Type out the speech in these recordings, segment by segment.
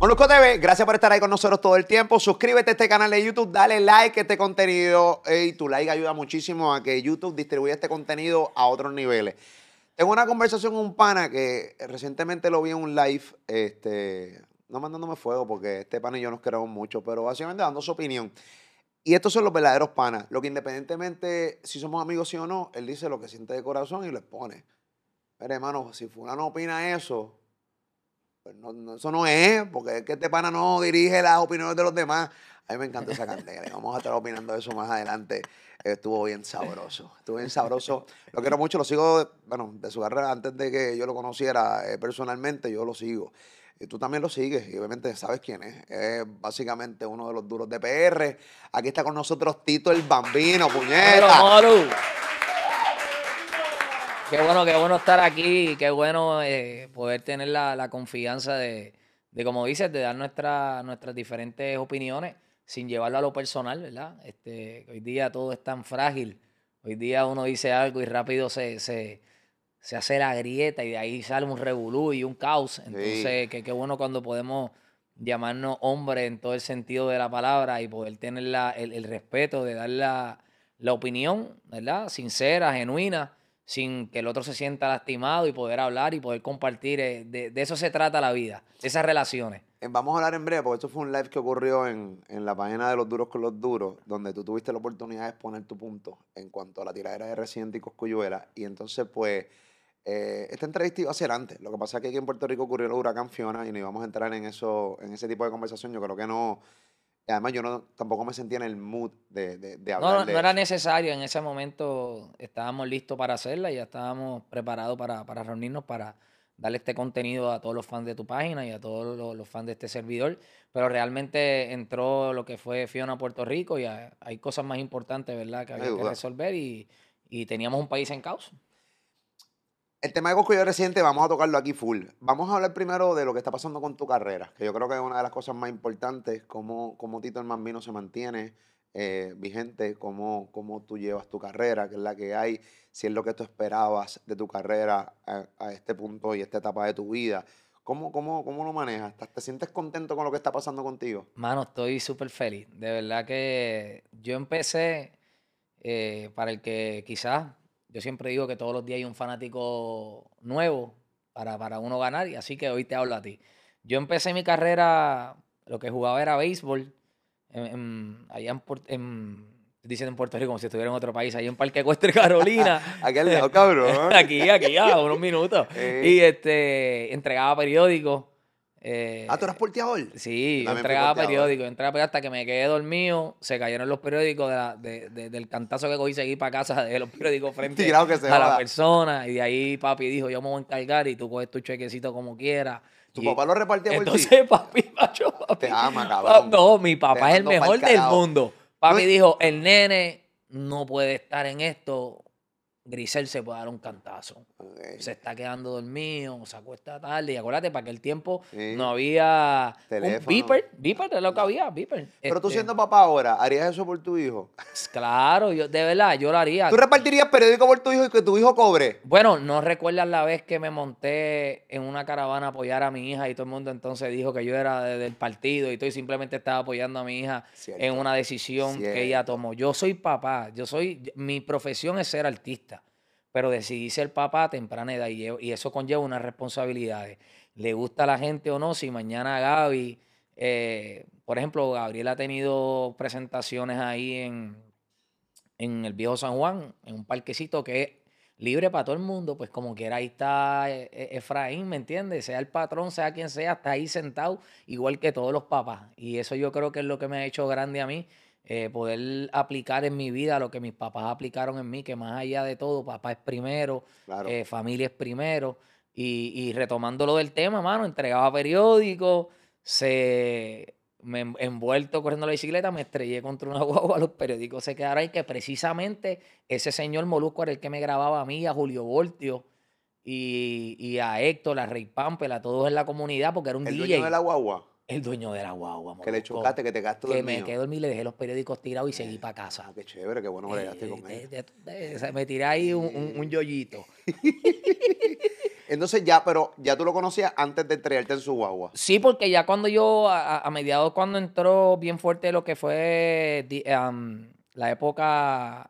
Molusco TV, gracias por estar ahí con nosotros todo el tiempo. Suscríbete a este canal de YouTube, dale like a este contenido. Tu like ayuda muchísimo a que YouTube distribuya este contenido a otros niveles. Tengo una conversación con un pana que recientemente lo vi en un live, este, no mandándome fuego porque este pana y yo nos queremos mucho, pero básicamente dando su opinión. Y estos son los verdaderos panas, lo que independientemente si somos amigos sí o no, él dice lo que siente de corazón y lo expone. Pero hermano, si fulano opina eso, pues no, eso no es, porque es que este pana no dirige las opiniones de los demás. A mí me encanta esa cantera. Vamos a estar opinando eso más adelante. Estuvo bien sabroso. Estuvo bien sabroso. Lo quiero mucho, lo sigo, bueno, de su carrera antes de que yo lo conociera eh, personalmente, yo lo sigo. Y tú también lo sigues y obviamente sabes quién es. Es básicamente uno de los duros de PR. Aquí está con nosotros Tito el Bambino, puñeta. Qué bueno, qué bueno estar aquí, qué bueno eh, poder tener la, confianza de, como dices, de dar nuestra, nuestras diferentes opiniones sin llevarlo a lo personal, ¿verdad? Este, hoy día todo es tan frágil. Hoy día uno dice algo y rápido se, se, hace la grieta y de ahí sale un revolú y un caos. Entonces, qué bueno cuando podemos llamarnos hombres en todo el sentido de la palabra y poder tener el, el, respeto de dar la, la opinión, ¿verdad? Sincera, genuina sin que el otro se sienta lastimado y poder hablar y poder compartir. Eh, de, eso se trata la vida, esas relaciones. Eh, vamos a hablar en breve, porque esto fue un live que ocurrió en, la página de Los Duros con los Duros, donde tú tuviste la oportunidad de exponer tu punto en cuanto a la tiradera de Residente y Coscuyuela. Y entonces, pues, eh, esta entrevista iba a ser antes. Lo que pasa es que aquí en Puerto Rico ocurrió el huracán Fiona y no íbamos a entrar en, eso, en ese tipo de conversación. Yo creo que no además yo no, tampoco me sentía en el mood de, de, hablar. No, no, era necesario. En ese momento estábamos listos para hacerla y ya estábamos preparados para, reunirnos para darle este contenido a todos los fans de tu página y a todos los, fans de este servidor. Pero realmente entró lo que fue Fiona a Puerto Rico y hay cosas más importantes, ¿verdad?, que había que resolver y, y teníamos un país en caos. El tema de Coscuyo Reciente vamos a tocarlo aquí full. Vamos a hablar primero de lo que está pasando con tu carrera, que yo creo que es una de las cosas más importantes, cómo, cómo Tito el Mambino se mantiene eh, vigente, cómo, cómo tú llevas tu carrera, qué es la que hay, si es lo que tú esperabas de tu carrera a, este punto y esta etapa de tu vida. ¿Cómo, cómo, cómo lo manejas? ¿Te sientes contento con lo que está pasando contigo? Mano, estoy súper feliz. De verdad que yo empecé, eh, para el que quizás yo siempre digo que todos los días hay un fanático nuevo para, para uno ganar, y así que hoy te hablo a ti. Yo empecé mi carrera, lo que jugaba era béisbol, allá en, en, dicen en Puerto Rico como si estuviera en otro país, ahí en Parque Ecuestre, Carolina. aquí al lado, cabrón. aquí, aquí, a unos minutos. Y este, entregaba periódicos. Eh, ah, ¿tú eras porteador? Sí, yo entregaba periódicos, entregaba hasta que me quedé dormido, se cayeron los periódicos de del cantazo que cogí, seguí para casa de los periódicos frente a la persona, y de ahí papi dijo, yo me voy a encargar y tú coges tu chequecito como quieras. ¿Tu papá lo repartía por Entonces, papi, macho, papi. Te ama, cabrón. No, mi papá es el mejor del mundo. Papi dijo, el nene no puede estar en esto, Grisel se puede dar un cantazo. Se está quedando dormido, se acuesta tarde. Y acuérdate, para aquel tiempo no había Teléfono. un beeper. Beeper es lo que había, beeper. Pero tú este siendo papá ahora, ¿harías eso por tu hijo? Claro, yo, de verdad, yo lo haría. ¿Tú repartirías periódico por tu hijo y que tu hijo cobre? Bueno, no recuerdas la vez que me monté en una caravana a apoyar a mi hija y todo el mundo entonces dijo que yo era del partido y todo y simplemente estaba apoyando a mi hija en una decisión que ella tomó. Yo soy papá, yo soy, mi profesión es ser artista pero decidí ser papá a temprana edad y, eso conlleva unas responsabilidades. Le gusta a la gente o no, si mañana Gaby, eh, por ejemplo, Gabriel ha tenido presentaciones ahí en, en el viejo San Juan, en un parquecito que es libre para todo el mundo, pues como quiera ahí está eh, eh, Efraín, ¿me entiendes? Sea el patrón, sea quien sea, está ahí sentado, igual que todos los papás. Y eso yo creo que es lo que me ha hecho grande a mí eh, poder aplicar en mi vida lo que mis papás aplicaron en mí, que más allá de todo, papá es primero, eh, familia es primero. Y, y retomando lo del tema, mano, entregaba periódicos, se me envuelto corriendo la bicicleta, me estrellé contra una guagua, los periódicos se quedaron ahí, que precisamente ese señor Molusco era el que me grababa a mí, a Julio Voltio y, y a Héctor, a Rey Pampel, a todos en la comunidad, porque era un ¿El DJ. Dueño de la guagua? El dueño de la guagua. Que le chocaste, que te gastó Que me quedé dormido, le dejé los periódicos tirados y seguí para casa. Ah, qué chévere, qué bueno que eh, con él. me tiré ahí un, un, yoyito. Entonces ya, pero ya tú lo conocías antes de estrellarte en su guagua. Sí, porque ya cuando yo, a, mediados cuando entró bien fuerte lo que fue la época,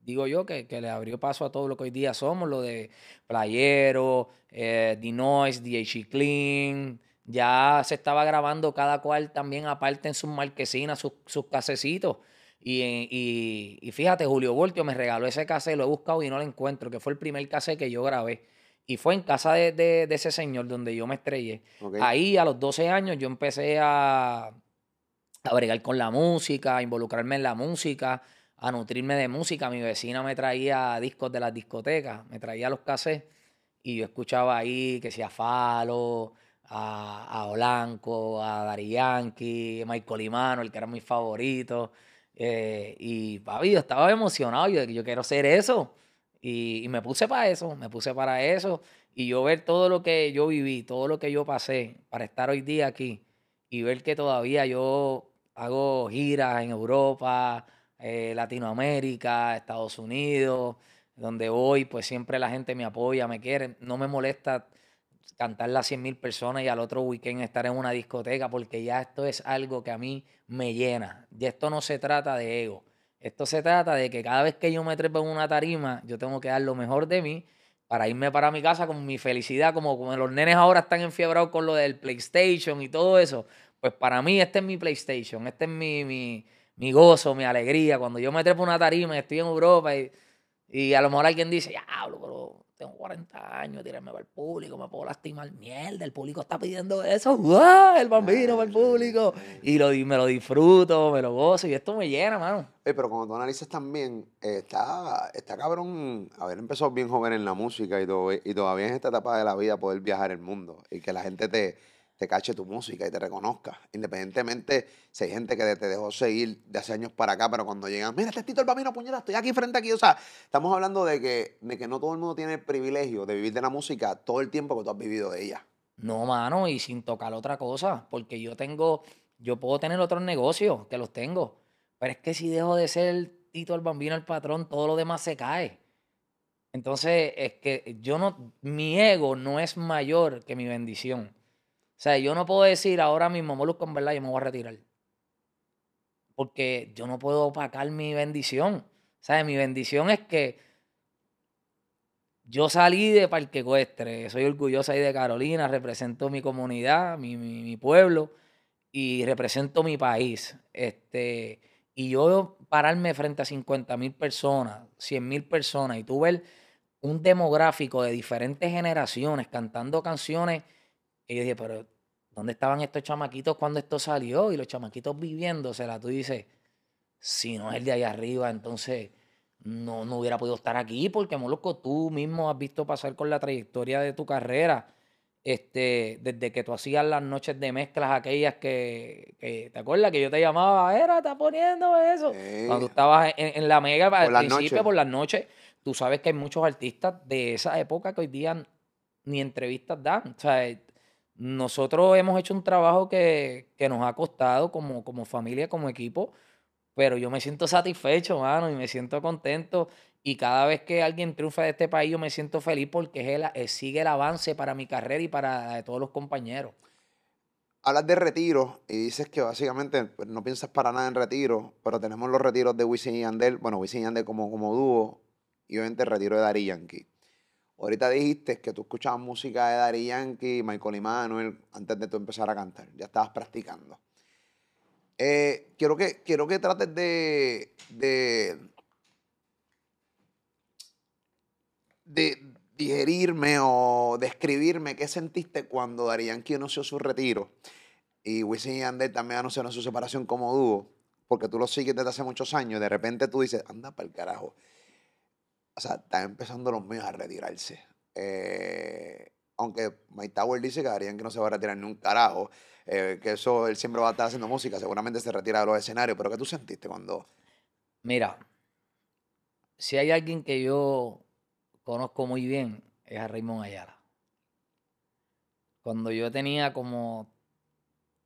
digo yo, que, le abrió paso a todo lo que hoy día somos, lo de Playero, eh, Noise, The Clean, ya se estaba grabando cada cual también aparte en sus marquesinas, sus, sus casecitos. Y, y, fíjate, Julio Voltio me regaló ese cassette, lo he buscado y no lo encuentro, que fue el primer cassette que yo grabé. Y fue en casa de, ese señor donde yo me estrellé. Ahí a los 12 años yo empecé a, a bregar con la música, a involucrarme en la música, a nutrirme de música. Mi vecina me traía discos de las discotecas, me traía los cassettes y yo escuchaba ahí que sea Falo, a, a Olanco, a Dari Yankee, a Michael Imano, el que era mi favorito. Eh, y papi, yo estaba emocionado, yo, yo quiero hacer eso. Y, me puse para eso, me puse para eso. Y yo ver todo lo que yo viví, todo lo que yo pasé para estar hoy día aquí y ver que todavía yo hago giras en Europa, eh, Latinoamérica, Estados Unidos, donde voy, pues siempre la gente me apoya, me quiere. No me molesta cantarle a 100 mil personas y al otro weekend estar en una discoteca, porque ya esto es algo que a mí me llena. Y esto no se trata de ego. Esto se trata de que cada vez que yo me trepo en una tarima, yo tengo que dar lo mejor de mí para irme para mi casa con mi felicidad, como, los nenes ahora están enfiebrados con lo del PlayStation y todo eso. Pues para mí este es mi PlayStation, este es mi, mi, mi gozo, mi alegría. Cuando yo me trepo en una tarima y estoy en Europa y, y a lo mejor alguien dice, ya, pero tengo 40 años, tirarme para el público, me puedo lastimar. Mierda, el público está pidiendo eso. ¡Wow! El bambino para el público. Y me lo disfruto, me lo gozo y esto me llena, mano. pero cuando tú analizas también, está, está cabrón haber empezado bien joven en la música y todavía en esta etapa de la vida poder viajar el mundo y que la gente te te cache tu música y te reconozca. Independientemente si hay gente que te dejó seguir de hace años para acá, pero cuando llegan, mira, este Tito el Bambino, puñeta, estoy aquí frente aquí. O sea, estamos hablando de que, de que no todo el mundo tiene el privilegio de vivir de la música todo el tiempo que tú has vivido de ella. No, mano, y sin tocar otra cosa, porque yo tengo, yo puedo tener otros negocios, que los tengo, pero es que si dejo de ser Tito el Bambino el patrón, todo lo demás se cae. Entonces, es que yo no, mi ego no es mayor que mi bendición. O sea, yo no puedo decir ahora mismo, Molusco, en verdad, yo me voy a retirar. Porque yo no puedo opacar mi bendición. Sea, mi bendición es que yo salí de Parque Ecuestre, soy orgullosa ahí de Carolina, represento mi comunidad, mi, pueblo y represento mi país. Este, y yo pararme frente a 50 mil personas, 100 mil personas, y tú ver un demográfico de diferentes generaciones cantando canciones y yo dije, pero ¿dónde estaban estos chamaquitos cuando esto salió? Y los chamaquitos viviéndosela. Tú dices, si no es el de allá arriba, entonces no, no hubiera podido estar aquí, porque Moloco, tú mismo has visto pasar con la trayectoria de tu carrera. Este, desde que tú hacías las noches de mezclas aquellas que, ¿te acuerdas que yo te llamaba? Era, está poniendo eso. Cuando estabas en, la mega al principio, por las noches, tú sabes que hay muchos artistas de esa época que hoy día ni entrevistas dan. O sea, nosotros hemos hecho un trabajo que, nos ha costado como, como familia, como equipo, pero yo me siento satisfecho, mano, y me siento contento. Y cada vez que alguien triunfa de este país, yo me siento feliz porque es el, sigue el avance para mi carrera y para todos los compañeros. Hablas de retiro y dices que básicamente pues, no piensas para nada en retiro, pero tenemos los retiros de Wisin y Yandel, bueno, Wisin y Yandel como, como dúo y obviamente el retiro de Dari Yankee. Ahorita dijiste que tú escuchabas música de Daddy Yankee, Michael Emanuel, antes de tú empezar a cantar. Ya estabas practicando. Eh, quiero, que, quiero que trates de, de, digerirme o describirme qué sentiste cuando Daddy Yankee anunció su retiro y Wisin y Yandel también anunciaron su separación como dúo, porque tú lo sigues desde hace muchos años, de repente tú dices, anda para el carajo o sea, están empezando los míos a retirarse. Eh, aunque Mike Tower dice que Darían que no se va a retirar ni un carajo, eh, que eso él siempre va a estar haciendo música, seguramente se retira de los escenarios, pero ¿qué tú sentiste cuando...? Mira, si hay alguien que yo conozco muy bien, es a Raymond Ayala. Cuando yo tenía como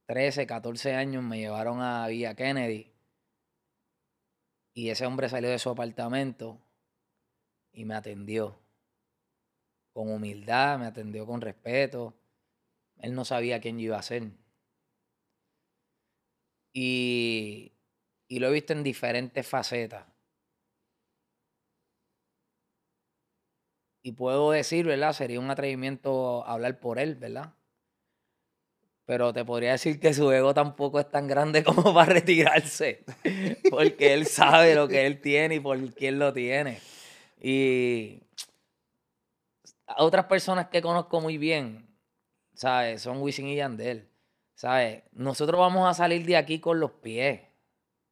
13, 14 años, me llevaron a Villa Kennedy y ese hombre salió de su apartamento y me atendió. con humildad, me atendió con respeto. Él no sabía quién yo iba a ser. Y, y lo he visto en diferentes facetas. Y puedo decir, ¿verdad? Sería un atrevimiento hablar por él, ¿verdad? Pero te podría decir que su ego tampoco es tan grande como para retirarse. Porque él sabe lo que él tiene y por quién lo tiene. Y otras personas que conozco muy bien, ¿sabes? Son Wisin y Yandel. ¿Sabes? Nosotros vamos a salir de aquí con los pies.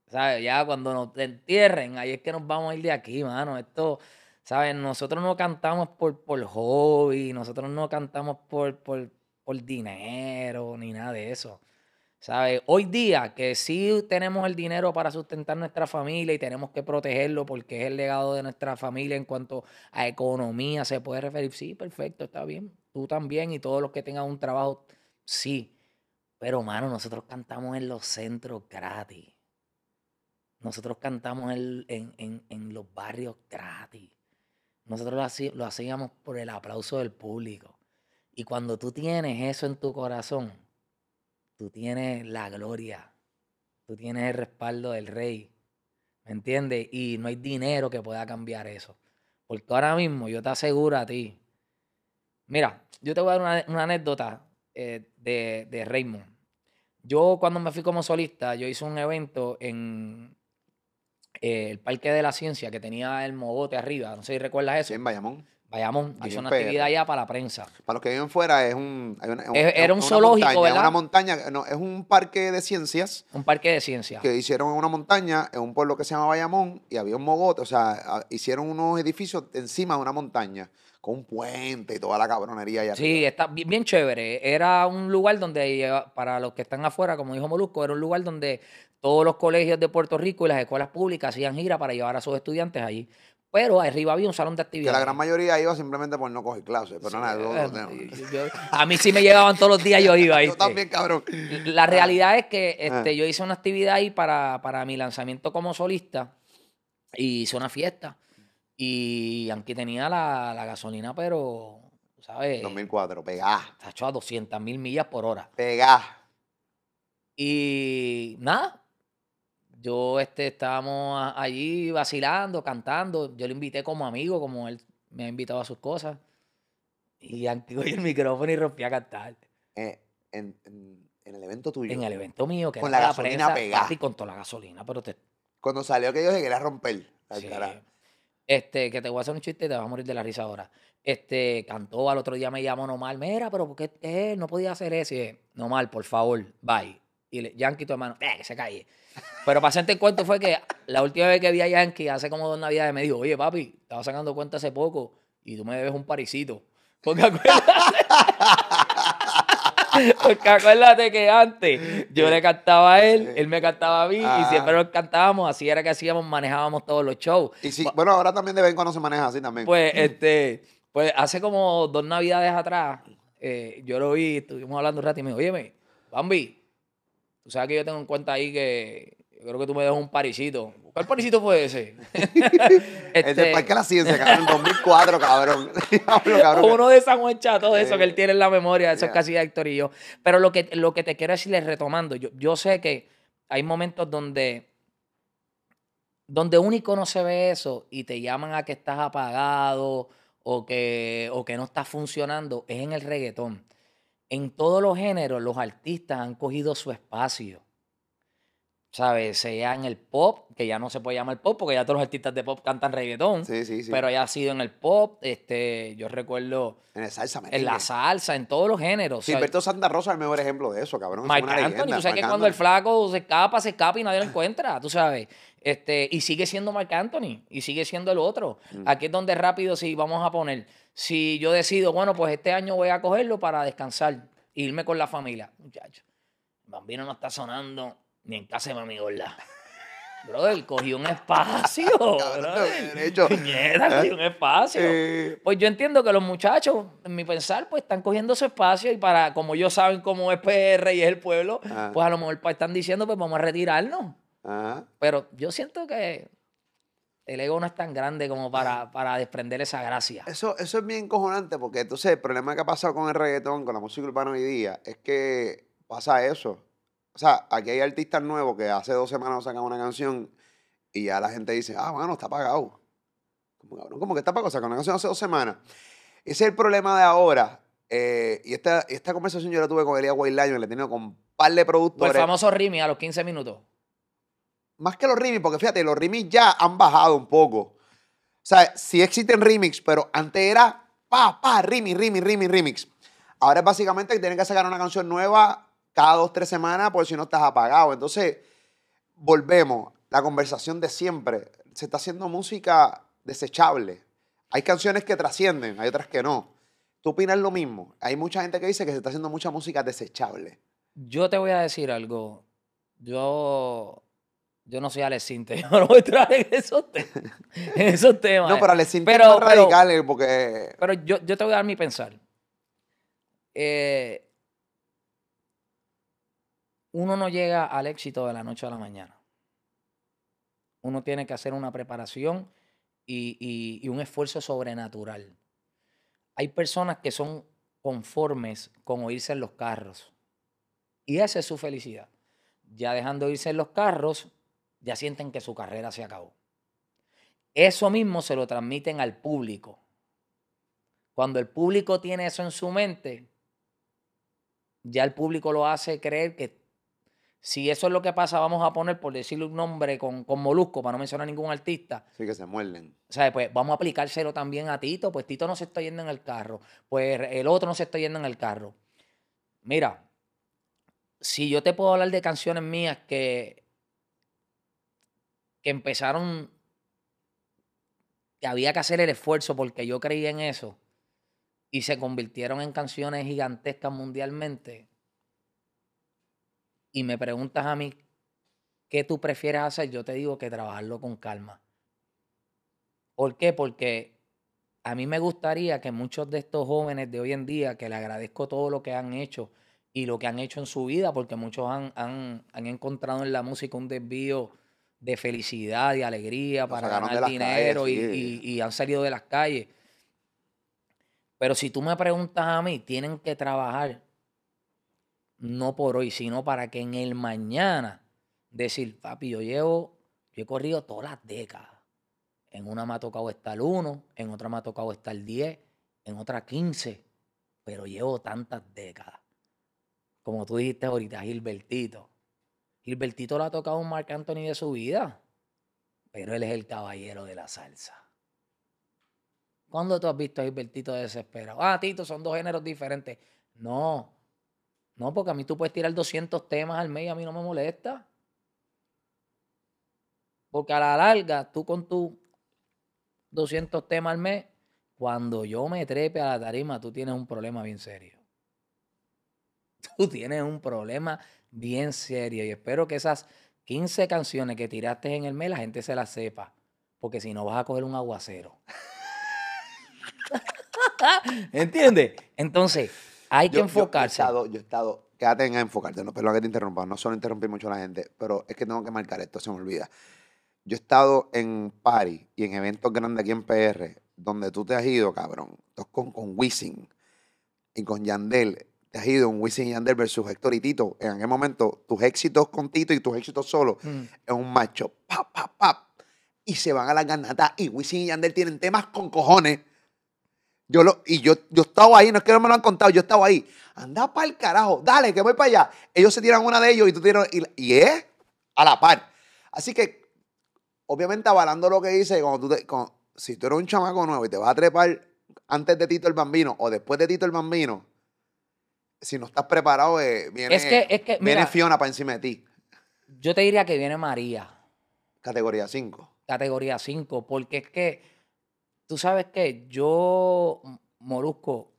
¿Sabes? Ya cuando nos entierren, ahí es que nos vamos a ir de aquí, mano. Esto, ¿sabes? Nosotros no cantamos por, por hobby, nosotros no cantamos por, por, por dinero, ni nada de eso. ¿Sabes? Hoy día que sí tenemos el dinero para sustentar nuestra familia y tenemos que protegerlo porque es el legado de nuestra familia en cuanto a economía, se puede referir, sí, perfecto, está bien. Tú también y todos los que tengan un trabajo, sí. Pero, mano, nosotros cantamos en los centros gratis. Nosotros cantamos en, los barrios gratis. Nosotros lo hacíamos por el aplauso del público. Y cuando tú tienes eso en tu corazón, tú tienes la gloria, tú tienes el respaldo del rey, ¿me entiendes? Y no hay dinero que pueda cambiar eso. Porque ahora mismo yo te aseguro a ti, mira, yo te voy a dar una, anécdota eh, de, de Raymond. Yo cuando me fui como solista, yo hice un evento en eh, el Parque de la Ciencia que tenía el mogote arriba, no sé si recuerdas eso. en Bayamón. Vayamos, hizo una actividad allá para la prensa. Para los que viven fuera, es un. era un zoológico, ¿verdad? Una montaña, no, es un parque de ciencias. Un parque de ciencias. Que hicieron en una montaña, en un pueblo que se llama Bayamón, y había un mogote, o sea, hicieron unos edificios encima de una montaña, con un puente y toda la cabronería allá. Sí, está bien, bien, chévere. Era un lugar donde, para los que están afuera, como dijo Molusco, era un lugar donde todos los colegios de Puerto Rico y las escuelas públicas hacían gira para llevar a sus estudiantes allí. Pero arriba había un salón de actividades. Que la gran mayoría iba simplemente por no coger clases, pero nada. a mí sí me llegaban todos los días, yo iba. yo también, cabrón. La realidad es que este, ah. yo hice una actividad ahí para, para mi lanzamiento como solista y hice una fiesta. Y aquí tenía la, gasolina, pero, ¿sabes? 2004, pegá. Está hecho a 200 mil millas por hora. Pegá. Y nada, yo este, estábamos allí vacilando, cantando. Yo le invité como amigo, como él me ha invitado a sus cosas. Y antiguo el micrófono y rompí a cantar. Eh, en, el evento tuyo. En el evento mío, que con la gasolina pegada. con toda la gasolina, pero te... Cuando salió que yo se quería romper. Este, que te voy a hacer un chiste y te vas a morir de la risa ahora. Este, cantó, al otro día me llamó Nomar, mira, pero ¿por qué no podía hacer eso? Y Nomar, por favor, bye. Y le, Yankee, tu hermano, eh, que se calle. Pero para hacerte el cuento fue que la última vez que vi a Yankee, hace como dos navidades, me dijo, oye, papi, estaba sacando cuenta hace poco y tú me debes un parisito. Porque acuérdate, porque acuérdate que antes yo le cantaba a él, él me cantaba a mí y ah. siempre nos cantábamos, así era que hacíamos, manejábamos todos los shows. Y sí, bueno, ahora también de vez en cuando se maneja así también. Pues, este, pues hace como dos navidades atrás, eh, yo lo vi, estuvimos hablando un rato y me dijo, oye, Bambi, Tú sabes que yo tengo en cuenta ahí que yo creo que tú me dejas un parisito. ¿Cuál parisito fue ese? este, el del Parque de la Ciencia, cabrón, en 2004, cabrón. Uno de San Juan todo eso que él tiene en la memoria, eso es casi Héctor y yo. Pero lo que, lo que te quiero decirle retomando, yo, yo sé que hay momentos donde donde único no se ve eso y te llaman a que estás apagado o que, o que no estás funcionando, es en el reggaetón en todos los géneros los artistas han cogido su espacio. ¿Sabes? Sea en el pop, que ya no se puede llamar pop, porque ya todos los artistas de pop cantan reggaetón. Sí, sí, sí. Pero ya ha sido en el pop, este, yo recuerdo. En el salsa, En la salsa, en todos los géneros. Sí, Berto Santa Rosa es el mejor ejemplo de eso, cabrón. Marc Anthony, tú sabes que cuando el flaco se escapa, se escapa y nadie lo encuentra, tú sabes. Este, y sigue siendo Marc Anthony, y sigue siendo el otro. Mm. Aquí es donde rápido, si vamos a poner si yo decido, bueno, pues este año voy a cogerlo para descansar, irme con la familia, muchacho, Bambino no está sonando ni en casa de mami gorda. Brother, cogió un espacio. cogió un espacio. Pues yo entiendo que los muchachos, en mi pensar, pues están cogiendo su espacio y para, como ellos saben cómo es PR y es el pueblo, ah. pues a lo mejor están diciendo, pues vamos a retirarnos. Pero yo siento que el ego no es tan grande como para, para desprender esa gracia. Eso, eso es bien cojonante porque entonces el problema que ha pasado con el reggaetón, con la música urbana hoy día, es que pasa eso. O sea, aquí hay artistas nuevos que hace dos semanas sacan una canción y ya la gente dice, ah, bueno, está pagado. Como, que está pagado, sacan una canción hace dos semanas. Ese es el problema de ahora. Eh, y esta, esta conversación yo la tuve con Elia White Lion, le he tenido con un par de productores. el famoso Rimi a los 15 minutos más que los remix, porque fíjate, los remix ya han bajado un poco. O sea, sí existen remix, pero antes era pa, pa, remix, remix, remix, remix. Ahora es básicamente que tienen que sacar una canción nueva cada dos, tres semanas, porque si no estás apagado. Entonces, volvemos, la conversación de siempre. Se está haciendo música desechable. Hay canciones que trascienden, hay otras que no. ¿Tú opinas lo mismo? Hay mucha gente que dice que se está haciendo mucha música desechable. Yo te voy a decir algo. Yo yo no soy Alex Sinte, yo no voy a entrar en esos, temas. No, pero Alex Sinte es más radical eh, porque... Pero yo, yo, te voy a dar mi pensar. Eh, uno no llega al éxito de la noche a la mañana. Uno tiene que hacer una preparación y, y un esfuerzo sobrenatural. Hay personas que son conformes con oírse en los carros. Y esa es su felicidad. Ya dejando de irse en los carros, ya sienten que su carrera se acabó. Eso mismo se lo transmiten al público. Cuando el público tiene eso en su mente, ya el público lo hace creer que si eso es lo que pasa, vamos a poner, por decirle un nombre con, con Molusco, para no mencionar a ningún artista. Sí, que se muerden. O sea, pues vamos a aplicárselo también a Tito. Pues Tito no se está yendo en el carro. Pues el otro no se está yendo en el carro. Mira, si yo te puedo hablar de canciones mías que que empezaron, que había que hacer el esfuerzo porque yo creía en eso y se convirtieron en canciones gigantescas mundialmente. Y me preguntas a mí, ¿qué tú prefieres hacer? Yo te digo que trabajarlo con calma. ¿Por qué? Porque a mí me gustaría que muchos de estos jóvenes de hoy en día, que le agradezco todo lo que han hecho y lo que han hecho en su vida, porque muchos han, han, han encontrado en la música un desvío de felicidad y alegría para ganar dinero y, han salido de las calles. Pero si tú me preguntas a mí, tienen que trabajar no por hoy, sino para que en el mañana decir, papi, yo llevo, yo he corrido todas las décadas. En una me ha tocado estar 1, en otra me ha tocado estar el 10, en otra 15, pero llevo tantas décadas. Como tú dijiste ahorita, Gilbertito. Gilbertito le ha tocado un Marc Anthony de su vida, pero él es el caballero de la salsa. ¿Cuándo tú has visto a Gilbertito desesperado? Ah, Tito, son dos géneros diferentes. No, no, porque a mí tú puedes tirar 200 temas al mes y a mí no me molesta. Porque a la larga, tú con tus 200 temas al mes, cuando yo me trepe a la tarima, tú tienes un problema bien serio. Tú tienes un problema bien serio y espero que esas 15 canciones que tiraste en el mes la gente se las sepa, porque si no vas a coger un aguacero. ¿Entiendes? Entonces, hay que enfocarse. Yo, he estado, quédate en enfocarte, no, perdón que te interrumpa, no solo interrumpir mucho a la gente, pero es que tengo que marcar esto, se me olvida. Yo he estado en party y en eventos grandes aquí en PR, donde tú te has ido, cabrón, con, con Wisin y con Yandel, te has ido un Wisin y Yandel versus Héctor y Tito. En aquel momento, tus éxitos con Tito y tus éxitos solo mm. es un macho. Pap, pap, pap. Y se van a la ganata. Y Wisin y Yandel tienen temas con cojones. Yo lo, y yo, yo estaba ahí, no es que no me lo han contado, yo estaba ahí. Anda para el carajo, dale, que voy para allá. Ellos se tiran una de ellos y tú tiras. Y, y es a la par. Así que, obviamente, avalando lo que dice, cuando tú te, si tú eres un chamaco nuevo y te vas a trepar antes de Tito el Bambino o después de Tito el Bambino, si no estás preparado, eh, viene, viene Fiona para encima de ti. Yo te diría que viene María. Categoría 5. Categoría 5, porque es que, tú sabes que yo, Morusco,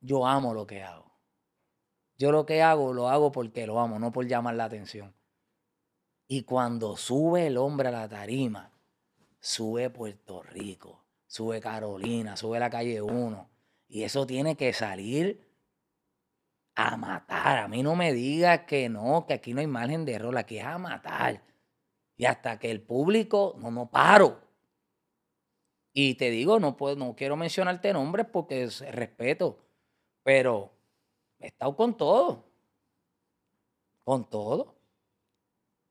yo amo lo que hago. Yo lo que hago, lo hago porque lo amo, no por llamar la atención. Y cuando sube el hombre a la tarima, sube Puerto Rico, sube Carolina, sube la calle 1. Y eso tiene que salir a matar. A mí no me digas que no, que aquí no hay margen de error, aquí es a matar. Y hasta que el público, no, no paro. Y te digo, no, puedo, no quiero mencionarte nombres porque es respeto, pero he estado con todo. Con todo.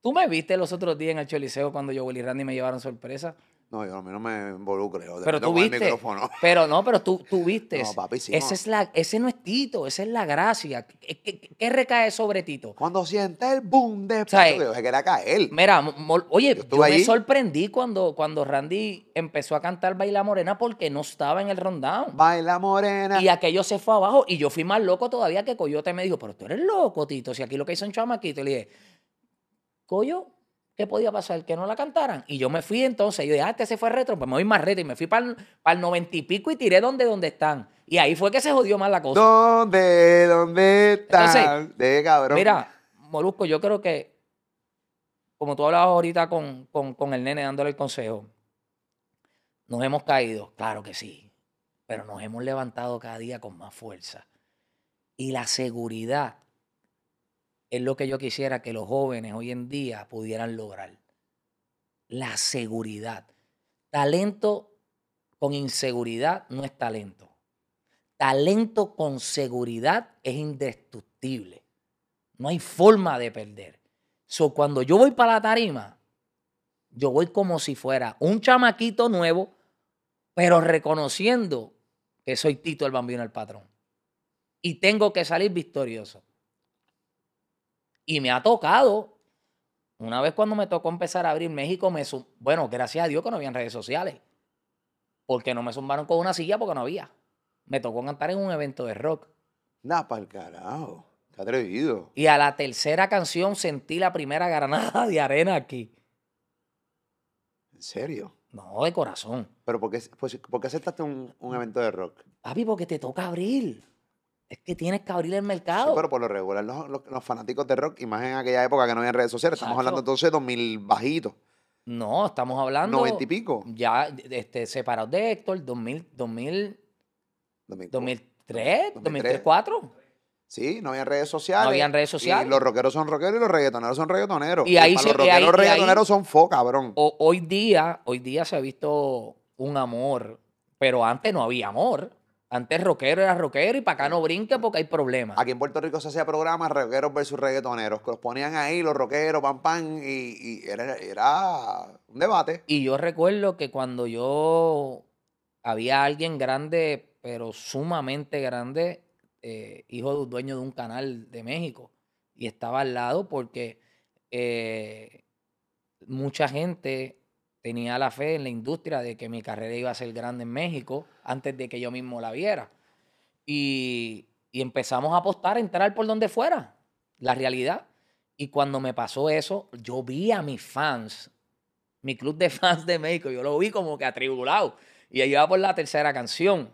Tú me viste los otros días en el Choliseo cuando yo, Willy Randy me llevaron sorpresa. No, yo a mí no me involucre. Pero tú viste. Pero no, pero tú, tú viste. No, papi, sí, ese, es la, ese no es Tito, esa es la gracia. ¿Qué, recae sobre Tito? Cuando siente el boom de... O sea, yo que era caer. Mira, oye, yo, me sorprendí cuando, cuando Randy empezó a cantar Baila Morena porque no estaba en el rundown. Baila Morena. Y aquello se fue abajo y yo fui más loco todavía que Coyote me dijo, pero tú eres loco, Tito. Si aquí lo que hizo un chamaquito, le dije, Coyo, ¿qué podía pasar? Que no la cantaran. Y yo me fui entonces, yo dije, ah, este se fue retro, pues me voy más retro. Y me fui para el noventa y pico y tiré donde, donde están. Y ahí fue que se jodió más la cosa. ¿Dónde, dónde están? de cabrón. Mira, Molusco, yo creo que, como tú hablabas ahorita con, con el nene dándole el consejo, nos hemos caído, claro que sí, pero nos hemos levantado cada día con más fuerza. Y la seguridad es lo que yo quisiera que los jóvenes hoy en día pudieran lograr. La seguridad. Talento con inseguridad no es talento. Talento con seguridad es indestructible. No hay forma de perder. So, cuando yo voy para la tarima, yo voy como si fuera un chamaquito nuevo, pero reconociendo que soy Tito el Bambino el patrón. Y tengo que salir victorioso. Y me ha tocado. Una vez cuando me tocó empezar a abrir México, me bueno, gracias a Dios que no había redes sociales. Porque no me zumbaron con una silla porque no había. Me tocó cantar en un evento de rock. Nada para el carajo. Qué atrevido. Y a la tercera canción sentí la primera granada de arena aquí. ¿En serio? No, de corazón. ¿Pero por qué, pues, por qué aceptaste un, un evento de rock? Papi, porque te toca abrir es que tienes que abrir el mercado. pero por lo regular, los, fanáticos de rock, y más en aquella época que no había redes sociales, estamos hablando entonces de 2000 bajitos. No, estamos hablando. 90 y pico. Ya este, separados de Héctor, 2000, 2000, 2003, 2004. Sí, no había redes sociales. No habían redes sociales. Y los rockeros son rockeros y los reggaetoneros son reggaetoneros. Y ahí y se, los rockeros y reggaetoneros son fo, cabrón. hoy día, hoy día se ha visto un amor, pero antes no había amor. Antes rockero era rockero y para acá no brinque porque hay problemas. Aquí en Puerto Rico se hacía programa rockeros versus reggaetoneros, que los ponían ahí los rockeros, pam, pam, y, era, un debate. Y yo recuerdo que cuando yo había alguien grande, pero sumamente grande, eh, hijo de un dueño de un canal de México, y estaba al lado porque eh, mucha gente tenía la fe en la industria de que mi carrera iba a ser grande en México antes de que yo mismo la viera. Y, empezamos a apostar, a entrar por donde fuera, la realidad. Y cuando me pasó eso, yo vi a mis fans, mi club de fans de México, yo lo vi como que atribulado. Y yo iba por la tercera canción.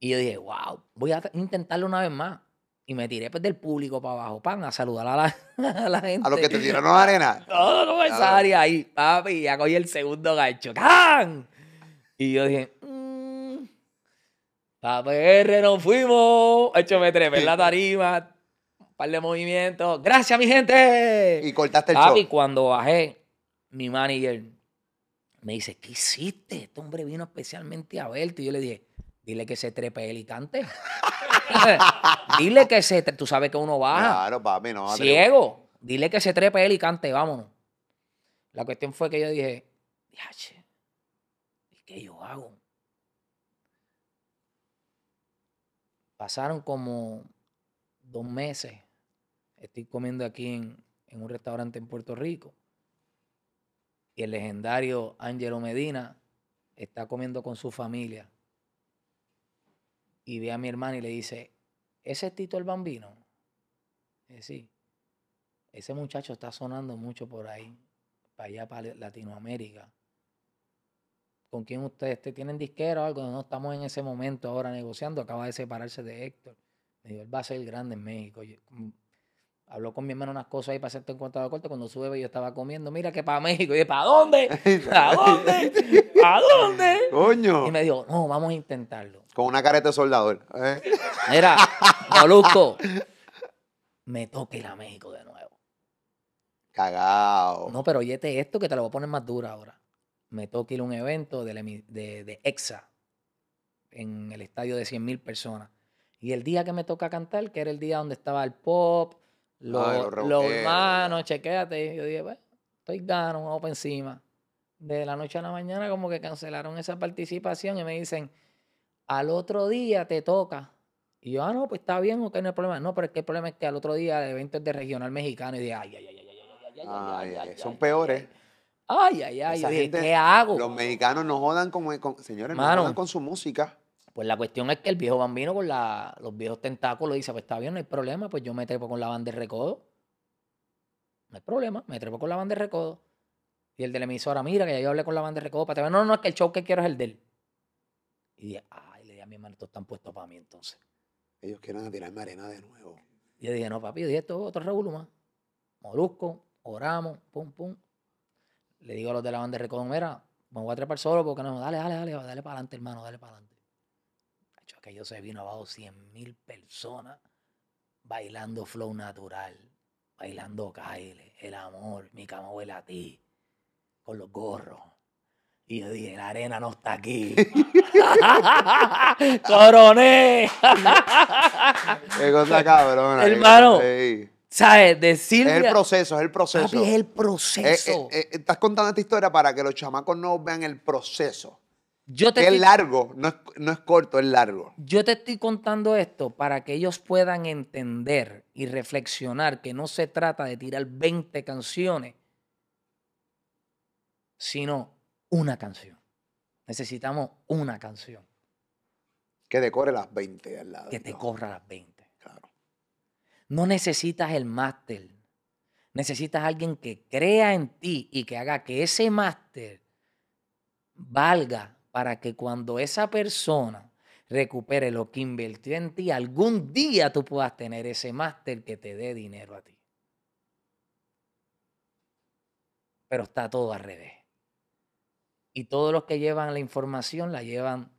Y yo dije, wow, voy a intentarlo una vez más. Y me tiré pues, del público para abajo, pan, a saludar a la, gente. A los que te tiraron arena. Todo no, área ahí, papi, ya cogí el segundo gancho. ¡Can! Y yo dije, mmm, la PR nos fuimos. Hecho, me trepé en la tarima, un par de movimientos. ¡Gracias, mi gente! Y cortaste el papi, cuando bajé, mi manager me dice, ¿qué hiciste? Este hombre vino especialmente a verte. Y yo le dije, dile que se trepe él y cante. Dile que se. Tú sabes que uno baja. Claro, papi, no. Ciego. Dile que se trepe él y cante, vámonos. La cuestión fue que yo dije, ¿y qué yo hago? Pasaron como dos meses. Estoy comiendo aquí en, en un restaurante en Puerto Rico. Y el legendario Ángelo Medina está comiendo con su familia y ve a mi hermana y le dice, ¿ese es Tito el Bambino? Y sí, ese muchacho está sonando mucho por ahí, para allá, para Latinoamérica. ¿Con quién ustedes tienen disquera o algo? No estamos en ese momento ahora negociando, acaba de separarse de Héctor. Me dijo, él va a ser grande en México habló con mi hermano unas cosas ahí para hacerte un cuento de corte. Cuando sube yo estaba comiendo, mira que para México. Y dije, ¿para dónde? ¿Para dónde? ¿Para dónde? Coño. Y me dijo, no, vamos a intentarlo. Con una careta de soldador. ¿eh? Mira, Molusco, me toque ir a México de nuevo. Cagao. No, pero oyete esto que te lo voy a poner más dura ahora. me toca ir a un evento de, de, EXA en el estadio de 100.000 personas. Y el día que me toca cantar, que era el día donde estaba el pop, los, los, hermanos, chequéate. Yo dije, bueno, estoy gano, vamos para encima. De la noche a la mañana, como que cancelaron esa participación y me dicen, al otro día te toca. Y yo, ah, no, pues está bien, ok, no hay problema. No, pero es que el problema es que al otro día el evento es de regional mexicano y de ay, ay, ay, ay, ay, ay, ay, ay, ay, son peores. Ay, ay, ay, ¿qué hago? Los mexicanos no jodan con, señores, no jodan con su música. Pues la cuestión es que el viejo bambino con la, los viejos tentáculos dice, pues está bien, no hay problema, pues yo me trepo con la banda de recodo. No hay problema, me trepo con la banda de recodo. Y el de la emisora, mira, que ya yo hablé con la banda de recodo para te No, no, es que el show que quiero es el de él. Y dije, ay, le dije a mi hermano, estos están puestos para mí entonces. Ellos quieren tirarme arena de nuevo. Y yo dije, no, papi, yo dije, esto es otro regulo más. Molusco, oramos, pum, pum. Le digo a los de la banda de recodo, mira, me voy a trepar solo porque no, dale, dale, dale, dale para adelante, hermano, dale para adelante aquello se vino abajo 100 mil personas bailando flow natural, bailando Kyle, el amor, mi cama huele a ti, con los gorros. Y yo dije, la arena no está aquí. ¡Coroné! Qué cosa cabrona. Hermano, ¿sabes? Decirle... Es el proceso, es el proceso. es el proceso. Eh, eh, eh, estás contando esta historia para que los chamacos no vean el proceso es largo, no es, corto, es largo. Yo te estoy contando esto para que ellos puedan entender y reflexionar que no se trata de tirar 20 canciones, sino una canción. Necesitamos una canción. Que decore las 20 al lado. Que te corra las 20. Claro. No necesitas el máster. Necesitas alguien que crea en ti y que haga que ese máster valga para que cuando esa persona recupere lo que invirtió en ti, algún día tú puedas tener ese máster que te dé dinero a ti. Pero está todo al revés. Y todos los que llevan la información la llevan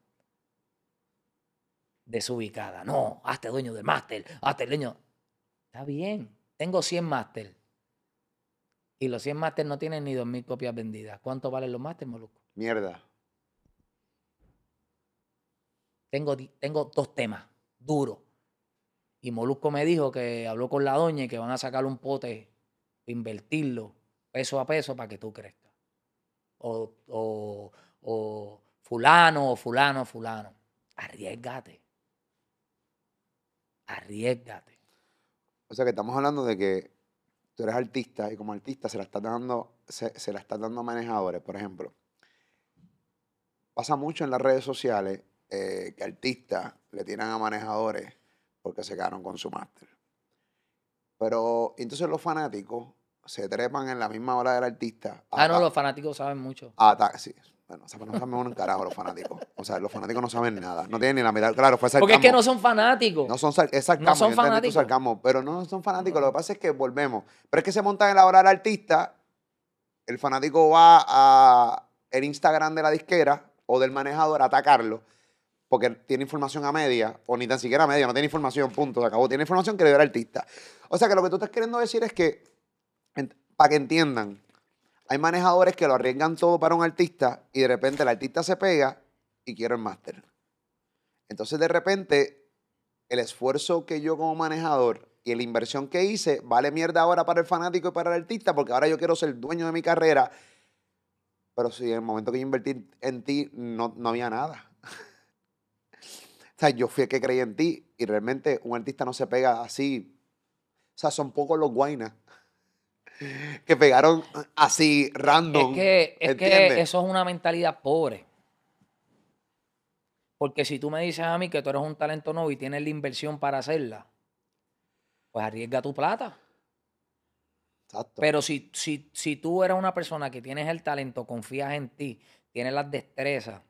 desubicada. No, hazte dueño del máster, hazte dueño. Está bien, tengo 100 máster. Y los 100 máster no tienen ni 2.000 copias vendidas. ¿Cuánto valen los máster, Moluco? Mierda. Tengo, dos temas duros. Y Molusco me dijo que habló con la doña y que van a sacar un pote, invertirlo peso a peso para que tú crezcas. O, o, o fulano, o fulano, fulano. Arriesgate. Arriesgate. O sea que estamos hablando de que tú eres artista y como artista se la estás dando, se, se la estás dando a manejadores, por ejemplo. Pasa mucho en las redes sociales eh, que artistas le tiran a manejadores porque se quedaron con su máster. Pero entonces los fanáticos se trepan en la misma hora del artista. Ah, no, los fanáticos saben mucho. Ah, sí. Bueno, o sea, no saben un carajo los fanáticos. O sea, los fanáticos no saben nada. No tienen ni la mitad. Claro, fue Porque es que no son fanáticos. No son exactamente. No son fanáticos. pero no son fanáticos. Lo que pasa es que volvemos. Pero es que se montan en la hora del artista. El fanático va a el Instagram de la disquera o del manejador a atacarlo porque tiene información a media, o ni tan siquiera a media, no tiene información, punto, se acabó. Tiene información que le dio el artista. O sea que lo que tú estás queriendo decir es que, para que entiendan, hay manejadores que lo arriesgan todo para un artista y de repente el artista se pega y quiere el máster. Entonces de repente el esfuerzo que yo como manejador y la inversión que hice vale mierda ahora para el fanático y para el artista porque ahora yo quiero ser dueño de mi carrera. Pero si en el momento que yo invertí en ti no, no había nada. O sea, yo fui el que creí en ti y realmente un artista no se pega así. O sea, son pocos los guainas que pegaron así random. Es que, es que eso es una mentalidad pobre. Porque si tú me dices a mí que tú eres un talento nuevo y tienes la inversión para hacerla, pues arriesga tu plata. Exacto. Pero si, si, si tú eres una persona que tienes el talento, confías en ti, tienes las destrezas,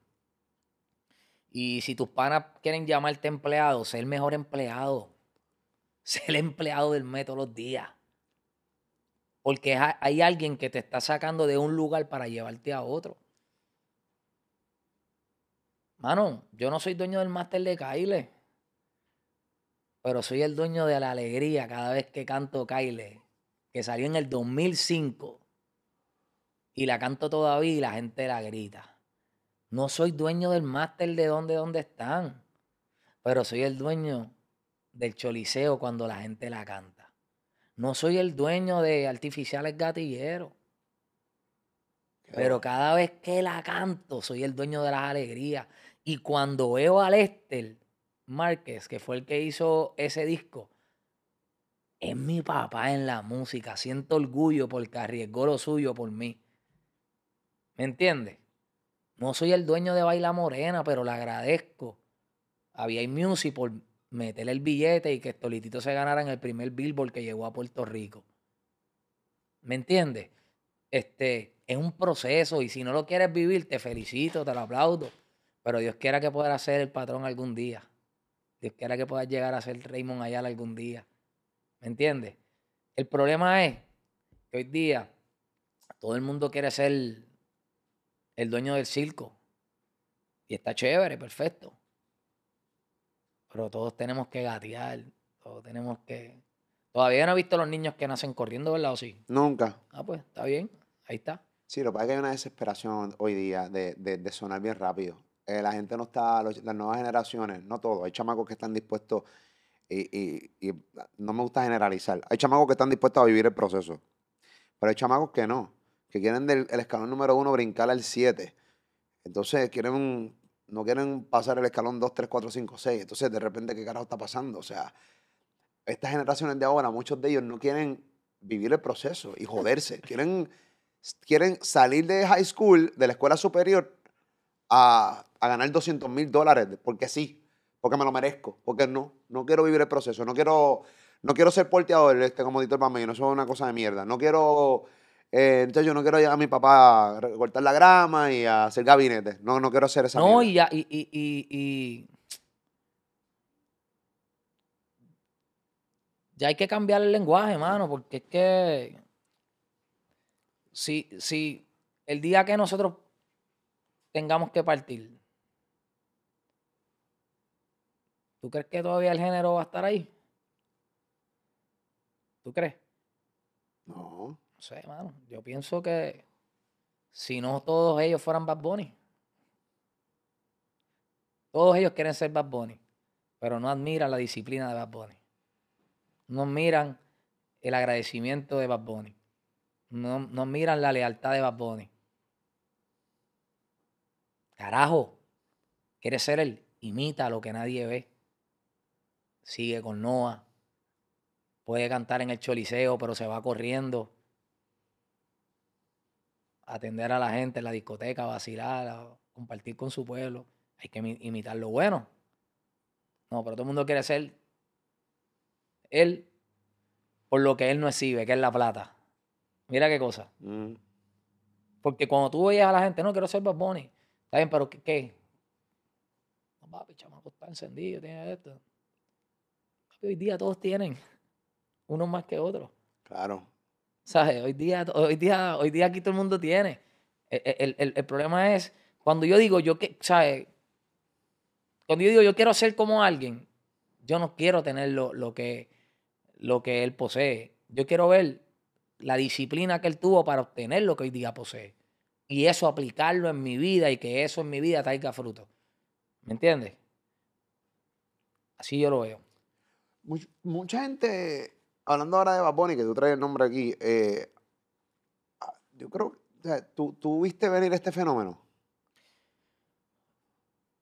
y si tus panas quieren llamarte empleado, sé el mejor empleado. Sé el empleado del mes todos los días. Porque hay alguien que te está sacando de un lugar para llevarte a otro. Mano, yo no soy dueño del máster de Kyle. Pero soy el dueño de la alegría cada vez que canto Kyle. Que salió en el 2005. y la canto todavía y la gente la grita. No soy dueño del máster de dónde, dónde están, pero soy el dueño del choliseo cuando la gente la canta. No soy el dueño de artificiales gatilleros. Pero cada vez que la canto, soy el dueño de las alegrías. Y cuando veo a Lester Márquez, que fue el que hizo ese disco, es mi papá en la música. Siento orgullo porque arriesgó lo suyo por mí. ¿Me entiendes? No soy el dueño de Baila Morena, pero le agradezco a VI Music por meterle el billete y que Estolitito se ganara en el primer Billboard que llegó a Puerto Rico. ¿Me entiendes? Este, es un proceso y si no lo quieres vivir, te felicito, te lo aplaudo. Pero Dios quiera que puedas ser el patrón algún día. Dios quiera que puedas llegar a ser Raymond Ayala algún día. ¿Me entiendes? El problema es que hoy día todo el mundo quiere ser el dueño del circo. Y está chévere, perfecto. Pero todos tenemos que gatear, todos tenemos que... Todavía no he visto los niños que nacen corriendo, ¿verdad? ¿O sí? Nunca. Ah, pues, está bien. Ahí está. Sí, lo que pasa es que hay una desesperación hoy día de, de, sonar bien rápido. Eh, la gente no está, las nuevas generaciones, no todos, hay chamacos que están dispuestos, y, y, no me gusta generalizar, hay chamacos que están dispuestos a vivir el proceso, pero hay chamacos que no, que quieren del el escalón número uno brincar al siete. Entonces quieren no quieren pasar el escalón 2, 3, 4, 5, 6. Entonces, de repente, ¿qué carajo está pasando? O sea, estas generaciones de ahora, muchos de ellos no quieren vivir el proceso y joderse. quieren, quieren salir de high school, de la escuela superior, a, a ganar 200 mil dólares, porque sí, porque me lo merezco, porque no, no quiero vivir el proceso, no quiero, no quiero ser porteador, este, como Dito el no eso es una cosa de mierda. No quiero eh, entonces yo no quiero llegar a mi papá a cortar la grama y a hacer gabinete. No, no quiero hacer esa No, y, ya, y, y, y, ya hay que cambiar el lenguaje, mano, porque es que si, si el día que nosotros tengamos que partir, ¿tú crees que todavía el género va a estar ahí? ¿Tú crees? No Yo pienso que si no todos ellos fueran Bad Bunny, todos ellos quieren ser Bad Bunny, pero no admiran la disciplina de Bad Bunny. No admiran el agradecimiento de Bad Bunny. No, no admiran la lealtad de Bad Bunny. Carajo, quiere ser él, imita lo que nadie ve. Sigue con Noah. Puede cantar en el choliseo, pero se va corriendo atender a la gente en la discoteca, vacilar, compartir con su pueblo. Hay que imitar lo bueno. No, pero todo el mundo quiere ser él por lo que él no exhibe, que es la plata. Mira qué cosa. Mm. Porque cuando tú veías a la gente, no quiero ser Bad Bunny. Está bien, pero ¿qué? No, papi, chamaco está encendido, tiene esto. hoy día todos tienen, unos más que otros. Claro. ¿Sabes? Hoy día, hoy día, hoy día aquí todo el mundo tiene. E, e, el, problema es cuando yo digo, yo que, ¿sabes? Cuando yo digo, yo quiero ser como alguien, yo no quiero tener lo, que, lo que él posee. Yo quiero ver la disciplina que él tuvo para obtener lo que hoy día posee. Y eso aplicarlo en mi vida y que eso en mi vida traiga fruto. ¿Me entiendes? Así yo lo veo. mucha gente hablando ahora de Baboni, que tú traes el nombre aquí, eh, ah, yo creo, ¿tú, ¿tú viste venir este fenómeno?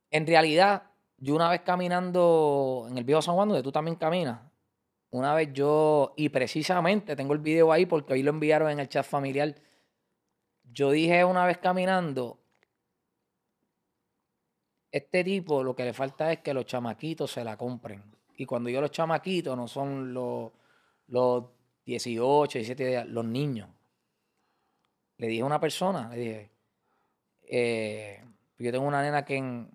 En realidad, yo una vez caminando en el viejo San Juan, donde tú también caminas, una vez yo, y precisamente tengo el video ahí porque hoy lo enviaron en el chat familiar, yo dije una vez caminando, este tipo lo que le falta es que los chamaquitos se la compren. Y cuando yo los chamaquitos no son los los 18, 17 días, los niños. Le dije a una persona, le dije, eh, yo tengo una nena que en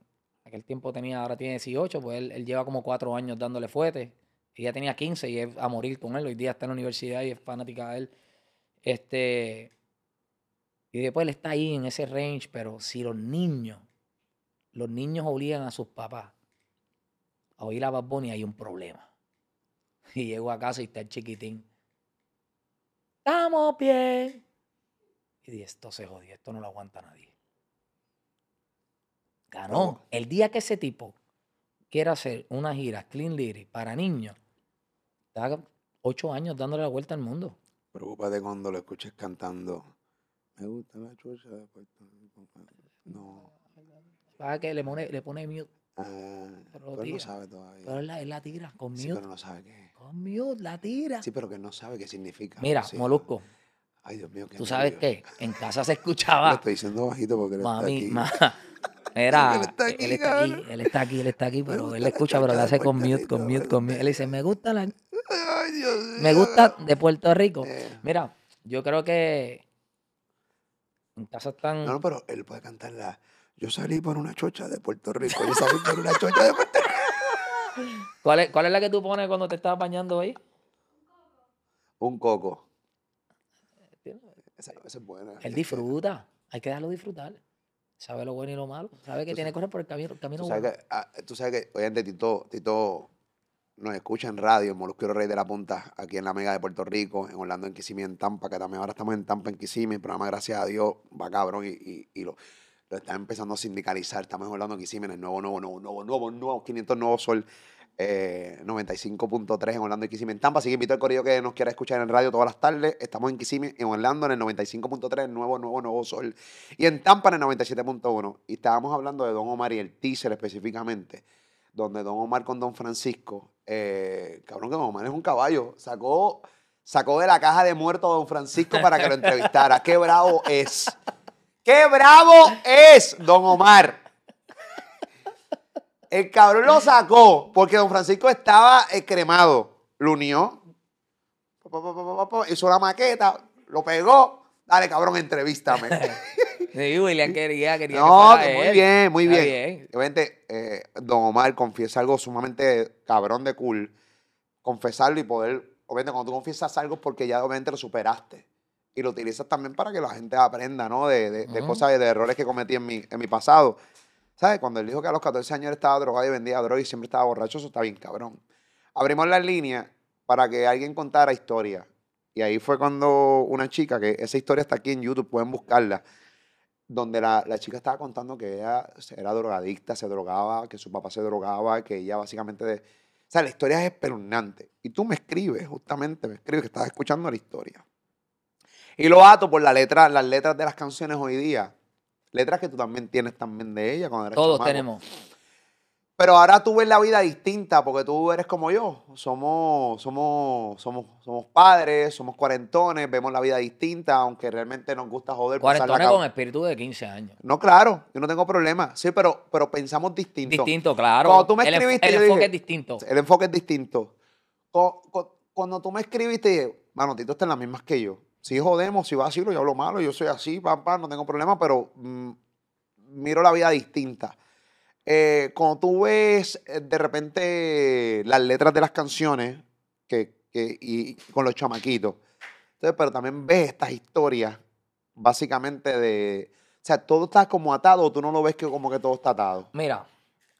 aquel tiempo tenía, ahora tiene 18, pues él, lleva como cuatro años dándole fuete. Ella tenía 15 y es a morir con él. Hoy día está en la universidad y es fanática de él. Este, y después él está ahí en ese range, pero si los niños, los niños obligan a sus papás a oír a Bad Bunny, hay un problema. Y llego a casa y está el chiquitín. Estamos bien. Y esto se jodió, esto no lo aguanta nadie. Ganó. El día que ese tipo quiera hacer una gira Clean Lyric para niños, está ocho años dándole la vuelta al mundo. Preocúpate cuando lo escuches cantando. Me gusta la chucha de Puerto Rico. No. Para que le pone, le pone mute. Ah, pero, no sabe todavía. Pero él la, la tira con mute. Sí, pero no sabe qué. Con mute, la tira. Sí, pero que no sabe qué significa. Mira, Molusco. Ay, Dios mío. ¿Tú sabes qué? En casa se escuchaba. Lo estoy diciendo bajito porque él Mami, está aquí. Era, él está, aquí, él está aquí, él está aquí, él está aquí, pero él escucha, pero le hace con mute, con mute, con mute. Él dice, me gusta la... Ay, Dios me gusta de Puerto Rico. Mira, yo creo que en casa están... No, no, pero él puede cantar la... Yo salí por una chocha de Puerto Rico. Yo salí por una chocha de Puerto Rico. ¿Cuál es, ¿Cuál es la que tú pones cuando te estás bañando ahí? Un coco. Esa, esa es buena. Él disfruta. Hay que dejarlo disfrutar. Sabe lo bueno y lo malo. Sabe que tiene que correr por el camino, el camino tú sabes Que, ah, tú sabes que, oye, Tito, Tito nos escucha en radio, en Molusquero Rey de la Punta, aquí en la Mega de Puerto Rico, en Orlando, en Kissimmee, en Tampa, que también ahora estamos en Tampa, en Kissimmee. El programa, gracias a Dios, va cabrón y, y, lo, lo está empezando a sindicalizar. Estamos en Kissimmee, en el nuevo, nuevo, nuevo, nuevo, nuevo, nuevo 500 Nuevo Sol. 95.3 eh, en Orlando y Kissimmee en Tampa. Así que invito al corrido que nos quiera escuchar en radio todas las tardes. Estamos en Kissimmee, en Orlando, en el 95.3, el nuevo, nuevo, nuevo sol. Y en Tampa, en el 97.1. Y estábamos hablando de Don Omar y el teaser específicamente, donde Don Omar con Don Francisco, eh, cabrón que Don Omar es un caballo, sacó, sacó de la caja de muerto a Don Francisco para que lo entrevistara. ¡Qué bravo es! ¡Qué bravo es Don Omar! El cabrón lo sacó porque don Francisco estaba cremado. Lo unió. Hizo una maqueta, lo pegó. Dale, cabrón, entrevístame. Sí, William quería, quería. No, muy bien, muy bien. Obviamente, eh, don Omar confiesa algo sumamente cabrón de cool. Confesarlo y poder. Obviamente, cuando tú confiesas algo es porque ya obviamente lo superaste. Y lo utilizas también para que la gente aprenda, ¿no? De, de, de cosas, de errores que cometí en mi, en mi pasado. ¿Sabes? Cuando él dijo que a los 14 años él estaba drogado y vendía droga y siempre estaba borracho, eso está bien cabrón. Abrimos la línea para que alguien contara historia. Y ahí fue cuando una chica, que esa historia está aquí en YouTube, pueden buscarla, donde la, chica estaba contando que ella era drogadicta, se drogaba, que su papá se drogaba, que ella básicamente... De, o sea, la historia es espeluznante. Y tú me escribes, justamente, me escribes que estás escuchando la historia. Y lo ato por la letra, las letras de las canciones hoy día. Letras que tú también tienes también de ella cuando eres Todos tenemos. Pero ahora tú ves la vida distinta porque tú eres como yo. Somos, somos, somos, somos padres, somos cuarentones, vemos la vida distinta, aunque realmente nos gusta joder. Cuarentones con espíritu de 15 años. No, claro, yo no tengo problema. Sí, pero, pero pensamos distinto. Distinto, claro. Cuando tú me escribiste. El, enfoque es distinto. El enfoque es distinto. Cuando, tú me escribiste, mano, Tito está en las mismas que yo si jodemos, si vacilo, yo hablo malo, yo soy así, papá, no tengo problema, pero mm, miro la vida distinta. Eh, cuando tú ves eh, de repente las letras de las canciones que, y, con los chamaquitos, entonces, pero también ves estas historias básicamente de... O sea, todo está como atado o tú no lo ves que como que todo está atado. Mira,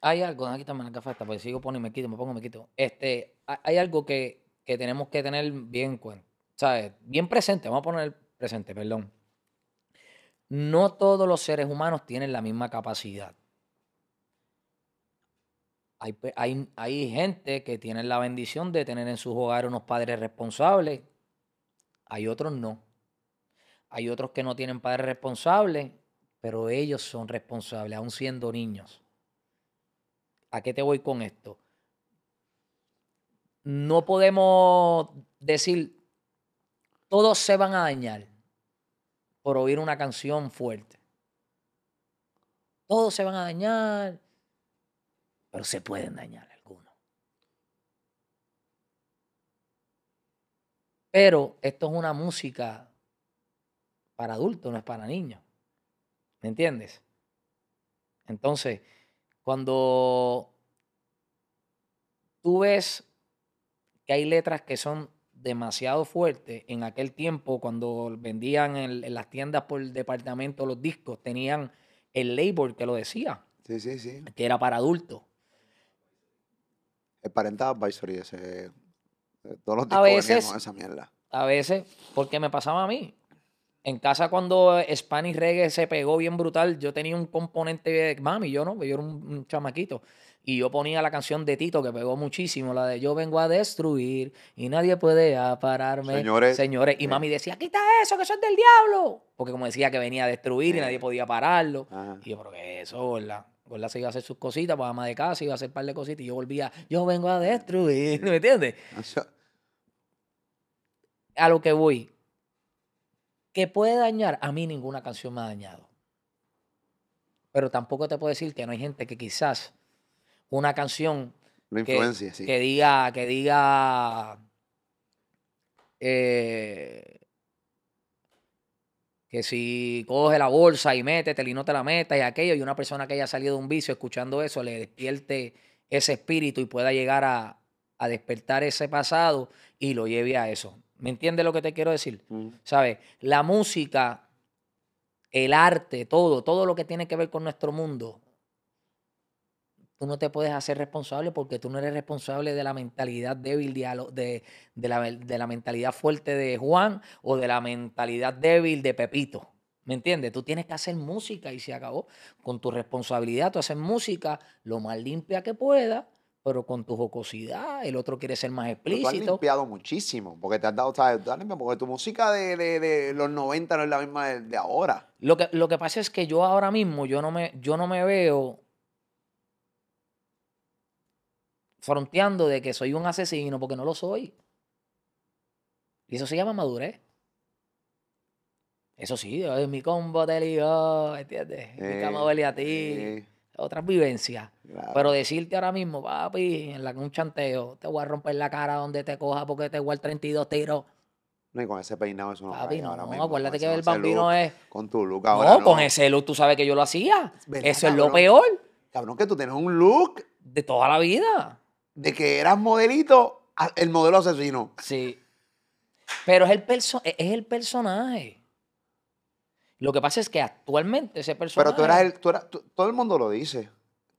hay algo, aquí está la gafas, porque sigo poniendo y me quito, me pongo, me quito. Este, hay algo que, que tenemos que tener bien en cuenta. ¿Sabes? Bien presente, vamos a poner presente, perdón. No todos los seres humanos tienen la misma capacidad. Hay, hay, hay, gente que tiene la bendición de tener en sus hogares unos padres responsables. Hay otros no. Hay otros que no tienen padres responsables, pero ellos son responsables, aún siendo niños. ¿A qué te voy con esto? No podemos decir todos se van a dañar por oír una canción fuerte. Todos se van a dañar, pero se pueden dañar algunos. Pero esto es una música para adultos, no es para niños. ¿Me entiendes? Entonces, cuando tú ves que hay letras que son demasiado fuerte. En aquel tiempo, cuando vendían en, las tiendas por departamento los discos, tenían el label que lo decía. Sí, sí, sí. Que era para adultos. El Parental Advisory, ese, eh, todos los discos a veces, esa mierda. A veces, porque me pasaba a mí. En casa cuando Spanish Reggae se pegó bien brutal, yo tenía un componente de mami, yo no, yo era un, chamaquito. Y yo ponía la canción de Tito que pegó muchísimo, la de Yo vengo a destruir y nadie puede pararme. Señores. Señores. Y mami decía, quita eso, que eso es del diablo. Porque como decía que venía a destruir y nadie podía pararlo. Y yo, pero que eso, ¿verdad? ¿verdad? Se iba a hacer sus cositas, pues ama de casa, iba a hacer un par de cositas y yo volvía, yo vengo a destruir, ¿me entiendes? A lo que voy, que puede dañar, a mí ninguna canción me ha dañado. Pero tampoco te puedo decir que no hay gente que quizás una canción que, que diga, que diga eh, que si coge la bolsa y métete y no te la metas y aquello, y una persona que haya salido de un vicio escuchando eso le despierte ese espíritu y pueda llegar a, a despertar ese pasado y lo lleve a eso. ¿Me entiendes lo que te quiero decir? ¿Sabes? La música, el arte, todo, todo lo que tiene que ver con nuestro mundo, tú no te puedes hacer responsable porque tú no eres responsable de la mentalidad débil de, de, la, de la mentalidad fuerte de Juan o de la mentalidad débil de Pepito. ¿Me entiendes? Tú tienes que hacer música y se acabó. Con tu responsabilidad, tú haces música lo más limpia que puedas, pero con tu jocosidad. El otro quiere ser más explícito. Pero tú has limpiado muchísimo, porque te has dado, ¿sabes? Porque tu música de, de, los 90 no es la misma de, ahora. Lo que, lo que pasa es que yo ahora mismo, yo no me, yo no me veo fronteando de que soy un asesino porque no lo soy. Y eso se llama madurez. Eso sí, es mi combo te lió, ¿entiendes? mi cama huele a ti. Otras vivencias. Pero decirte ahora mismo, papi, en la, un chanteo, te voy a romper la cara donde te coja porque te voy al 32 tiros. No, y con ese peinado eso no Papi, no, no, acuérdate que el bambino es... Con tu look ahora no, con ese look tú sabes que yo lo hacía. Eso es lo peor. Cabrón, que tú tienes un look... De toda la vida de que eras modelito, el modelo asesino. Sí. Pero es el, e, es el personaje. Lo que pasa es que actualmente ese personaje. Pero tú eras el. Tú eras, todo el mundo lo dice.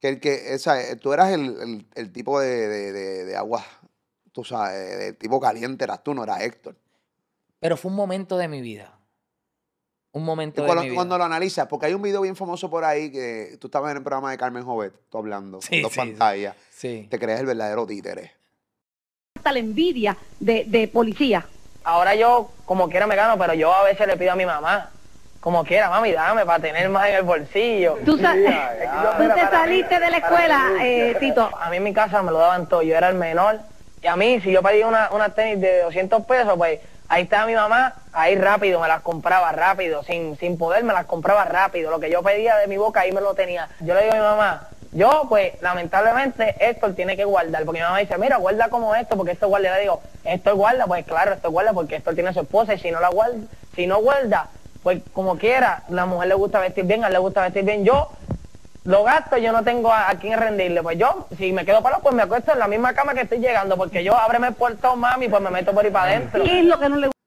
Que el que. Esa, tú eras el, tipo de, agua. Tú sabes, de tipo caliente eras tú, no eras Héctor. Pero fue un momento de mi vida. Un momento de cuando, mi vida. Cuando lo analizas, porque hay un video bien famoso por ahí que tú estabas en el programa de Carmen Jovet, tú hablando, sí, dos pantallas. Te crees el verdadero títere. Hasta la envidia de, policía. Ahora yo, como quiera, me gano, pero yo a veces le pido a mi mamá, como quiera, mami, dame para tener más en el bolsillo. Tú, te saliste de la escuela, eh, Tito. A mí en mi casa me lo daban todo, yo era el menor. Y a mí, si yo pedía una, una tenis de 200 pesos, pues ahí estaba mi mamá, ahí rápido, me las compraba rápido, sin, sin poder, me las compraba rápido. Lo que yo pedía de mi boca, ahí me lo tenía. Yo le digo a mi mamá, yo, pues, lamentablemente, esto tiene que guardar, porque mi mamá dice, mira, guarda como esto, porque esto guarda. Le digo, esto guarda, pues claro, esto guarda, porque esto tiene su esposa, y si no la guarda, si no guarda, pues como quiera, la mujer le gusta vestir bien, a él le gusta vestir bien. Yo lo gasto, yo no tengo a, quién rendirle. Pues yo, si me quedo para pues me acuesto en la misma cama que estoy llegando, porque yo ábreme el puerto, mami, pues me meto por ahí para adentro. ¿Qué es lo que no le gusta?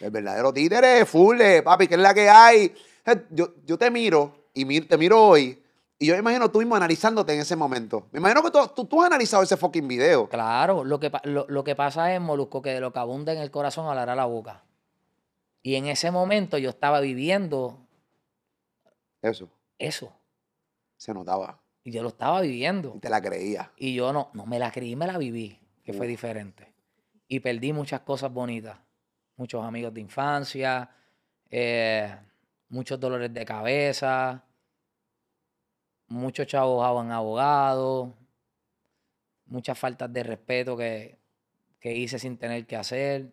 El verdadero títere, full, papi, ¿qué es la que hay? Eh, yo, yo te miro, y te miro hoy, y yo me imagino tú mismo analizándote en ese momento. Me imagino que tú, tú, has analizado ese fucking video. Claro, lo que, lo, que pasa es, Molusco, que de lo que abunda en el corazón hablará la boca. Y en ese momento yo estaba viviendo. Eso. Eso. Se notaba. Y yo lo estaba viviendo. Y te la creía. Y yo no, no me la creí, me la viví, que fue diferente. Y perdí muchas cosas bonitas. Muchos amigos de infancia, eh, muchos dolores de cabeza muchos chavos abogados, muchas faltas de respeto que, hice sin tener que hacer.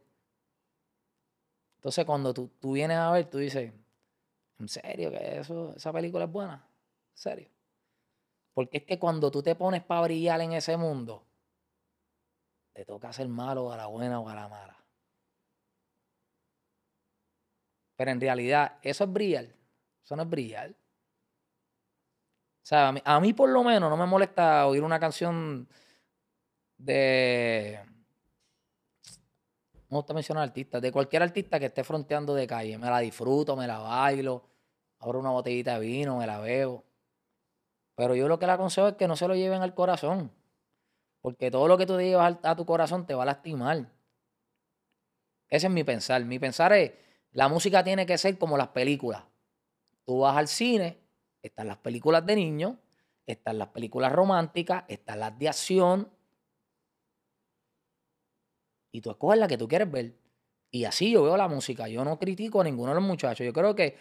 Entonces, cuando tú, tú, vienes a ver, tú dices, ¿en serio que eso, esa película es buena? ¿En serio? Porque es que cuando tú te pones para brillar en ese mundo, te toca ser malo a la buena o a la mala. Pero en realidad, eso es brillar. Eso no es brillar. O sea, a mí, por lo menos no me molesta oír una canción de... No gusta mencionar artistas, de cualquier artista que esté fronteando de calle. Me la disfruto, me la bailo, abro una botellita de vino, me la veo. Pero yo lo que le aconsejo es que no se lo lleven al corazón. Porque todo lo que tú llevas a tu corazón te va a lastimar. Ese es mi pensar. Mi pensar es, La música tiene que ser como las películas. Tú vas al cine, están las películas de niños, están las películas románticas, están las de acción. Y tú escoges la que tú quieres ver. Y así yo veo la música. Yo no critico a ninguno de los muchachos. Yo creo que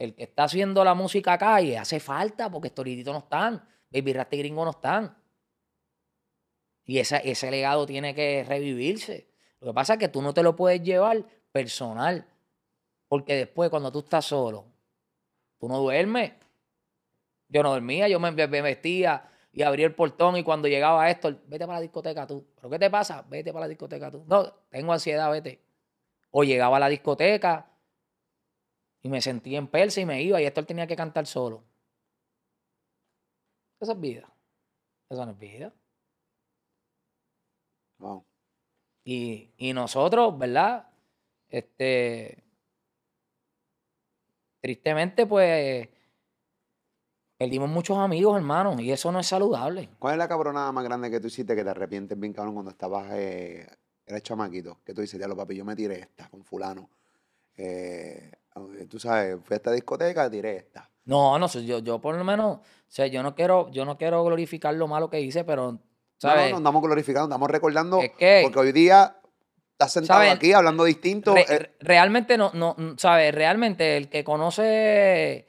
el que está haciendo la música y hace falta porque estos no están. Baby Rasty Gringo no están. Y ese, legado tiene que revivirse. Lo que pasa es que tú no te lo puedes llevar personal. Porque después, cuando tú estás solo, tú no duermes. Yo no dormía, yo me, vestía y abría el portón y cuando llegaba esto, vete para la discoteca tú. ¿Pero qué te pasa? Vete para la discoteca tú. No, tengo ansiedad, vete. O llegaba a la discoteca y me sentía en persa y me iba y esto él tenía que cantar solo. Esa es vida. Esa no es vida. Y, y nosotros, ¿verdad? Este, tristemente, pues, perdimos muchos amigos, hermanos, y eso no es saludable. ¿Cuál es la cabronada más grande que tú hiciste que te arrepientes bien, cabrón, cuando estabas, eh, eres chamaquito? Que tú dices, ya lo papi, yo me tiré esta con fulano. Eh, tú sabes, fui a esta discoteca, tiré esta. No, no, yo, yo por lo menos, o sea, yo no quiero, yo no quiero glorificar lo malo que hice, pero no, no, no estamos glorificando, estamos recordando. porque hoy día estás sentado aquí hablando distinto. Eh. realmente no, no, ¿sabes? Realmente el que conoce,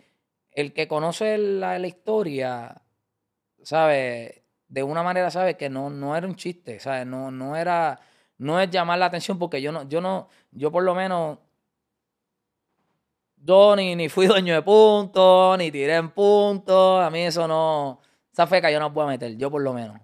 el que conoce la, historia, ¿sabes? De una manera, ¿sabes? Que no, no era un chiste, ¿sabes? No, no era, no es llamar la atención porque yo no, yo no, yo por lo menos, yo ni, ni fui dueño de puntos, ni tiré en puntos, a mí eso no, esa feca yo no puedo meter, yo por lo menos.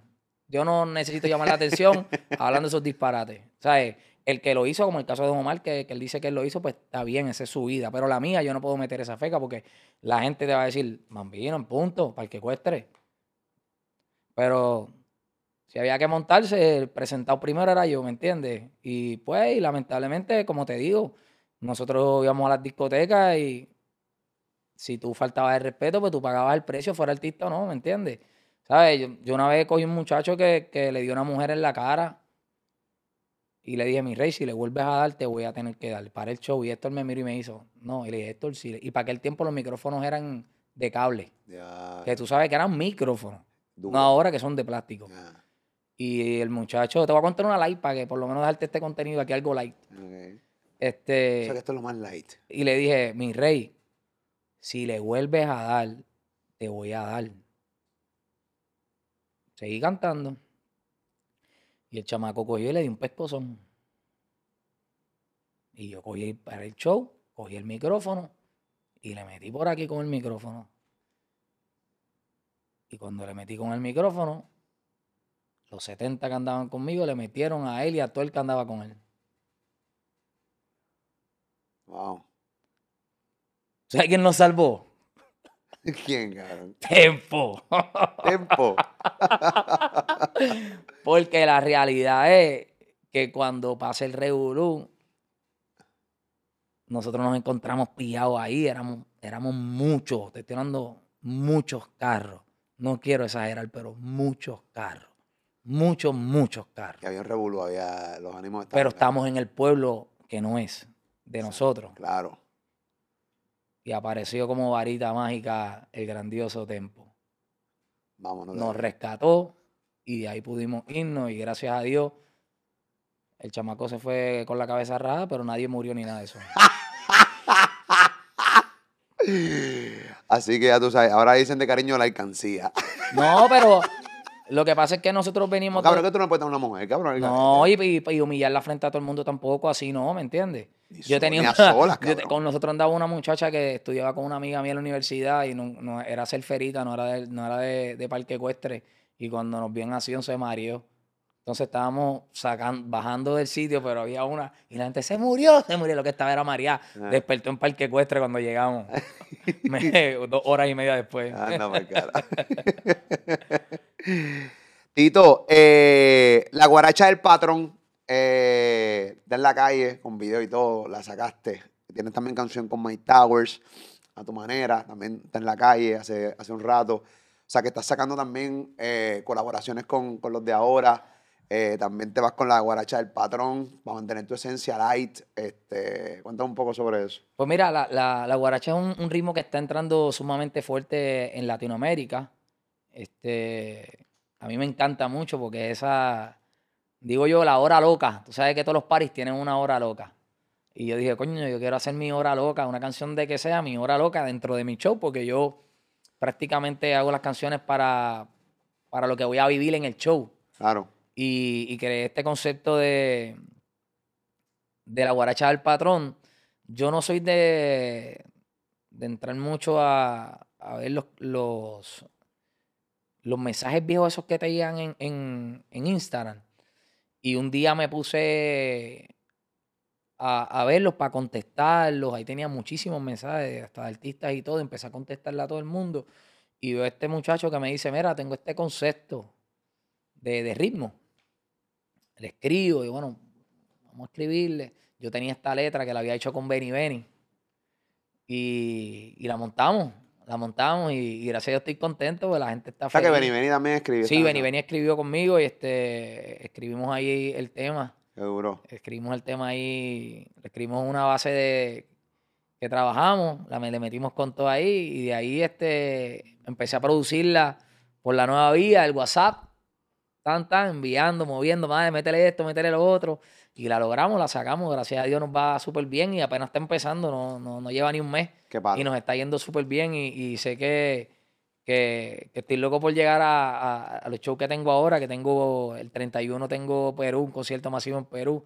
Yo no necesito llamar la atención hablando de esos disparates. ¿Sabes? El que lo hizo, como el caso de Omar, que, que, él dice que él lo hizo, pues está bien, esa es su vida. Pero la mía, yo no puedo meter esa feca porque la gente te va a decir, mambino, en punto, para el que cueste. Pero si había que montarse, el presentado primero era yo, ¿me entiendes? Y pues, lamentablemente, como te digo, nosotros íbamos a las discotecas y si tú faltabas el respeto, pues tú pagabas el precio, fuera artista o no, ¿me entiendes? ¿Sabes? Yo, una vez cogí un muchacho que, le dio una mujer en la cara y le dije, mi rey, si le vuelves a dar, te voy a tener que dar. Para el show. Y Héctor me miró y me hizo, no. Y le dije, Héctor, sí. Y para aquel tiempo los micrófonos eran de cable. Que tú sabes que eran micrófonos. No ahora que son de plástico. Y el muchacho, te voy a contar una light para que por lo menos darte este contenido aquí, algo light. Este, o sea que esto es lo más light. Y le dije, mi rey, si le vuelves a dar, te voy a dar. Seguí cantando. Y el chamaco cogió y le dio un pescozón. Y yo cogí para el show, cogí el micrófono y le metí por aquí con el micrófono. Y cuando le metí con el micrófono, los 70 que andaban conmigo le metieron a él y a todo el que andaba con él. Wow. ¿Sabes quién nos salvó? ¿Quién, cabrón? Tempo. Tempo. Porque la realidad es que cuando pasa el revolú, nosotros nos encontramos pillados ahí, éramos, éramos muchos, te estoy hablando muchos carros. No quiero exagerar, pero muchos carros. Muchos, muchos carros. Que había un revolú, había los ánimos. Pero estamos en el pueblo que no es de nosotros. Claro y apareció como varita mágica el grandioso Tempo. Vámonos. Nos rescató y de ahí pudimos irnos y gracias a Dios el chamaco se fue con la cabeza rara, pero nadie murió ni nada de eso. Así que ya tú sabes, ahora dicen de cariño la alcancía. No, pero lo que pasa es que nosotros venimos. cabrón, que tú no puedes tener una mujer, cabrón. No, y, y, humillar la frente a todo el mundo tampoco, así no, ¿me entiendes? Yo tenía una, con nosotros andaba una muchacha que estudiaba con una amiga mía en la universidad y no, era surferita, no era de, no era de, de parque ecuestre. Y cuando nos en acción se mareó. Entonces estábamos sacando, bajando del sitio, pero había una. Y la gente se murió, se murió. Lo que estaba era María. Ah. Despertó en Parque Ecuestre cuando llegamos. dos horas y media después. Anda, cara. Tito, eh, la guaracha del patrón eh, está en la calle con video y todo, la sacaste. Tienes también canción con Mike Towers, a tu manera, también está en la calle hace, hace un rato. O sea, que estás sacando también eh, colaboraciones con, con, los de ahora. Eh, también te vas con la guaracha del patrón para mantener tu esencia light. Este, cuéntame un poco sobre eso. Pues mira, la, la, guaracha es un, ritmo que está entrando sumamente fuerte en Latinoamérica. Este, a mí me encanta mucho porque esa, digo yo, la hora loca. Tú sabes que todos los paris tienen una hora loca. Y yo dije, coño, yo quiero hacer mi hora loca, una canción de que sea mi hora loca dentro de mi show, porque yo prácticamente hago las canciones para, para lo que voy a vivir en el show. Claro. Y, y creé este concepto de, de la guaracha del patrón. Yo no soy de, de entrar mucho a, a ver los, los, los, mensajes viejos esos que te llegan en, en, en Instagram. Y un día me puse a, verlos para contestarlos. Ahí tenía muchísimos mensajes, hasta de artistas y todo. Empecé a contestarle a todo el mundo. Y veo a este muchacho que me dice, mira, tengo este concepto de, ritmo. Le escribo y bueno, vamos a escribirle. Yo tenía esta letra que la había hecho con Benny Benny. Y, la montamos, la montamos y, gracias a Dios estoy contento porque la gente está feliz. O sea que Benny Benny también escribió. Sí, Benny Benny escribió conmigo y este escribimos ahí el tema. Seguro. Escribimos el tema ahí, escribimos una base de que trabajamos, la, le metimos con todo ahí y de ahí este, empecé a producirla por la nueva vía, el WhatsApp, tan, tan, enviando, moviendo, madre, métele esto, métele lo otro. Y la logramos, la sacamos, gracias a Dios nos va súper bien y apenas está empezando, no, no, no lleva ni un mes. y nos está yendo súper bien y sé que que, estoy loco por llegar a, los shows que tengo ahora, que tengo el 31 tengo Perú, un concierto masivo en Perú,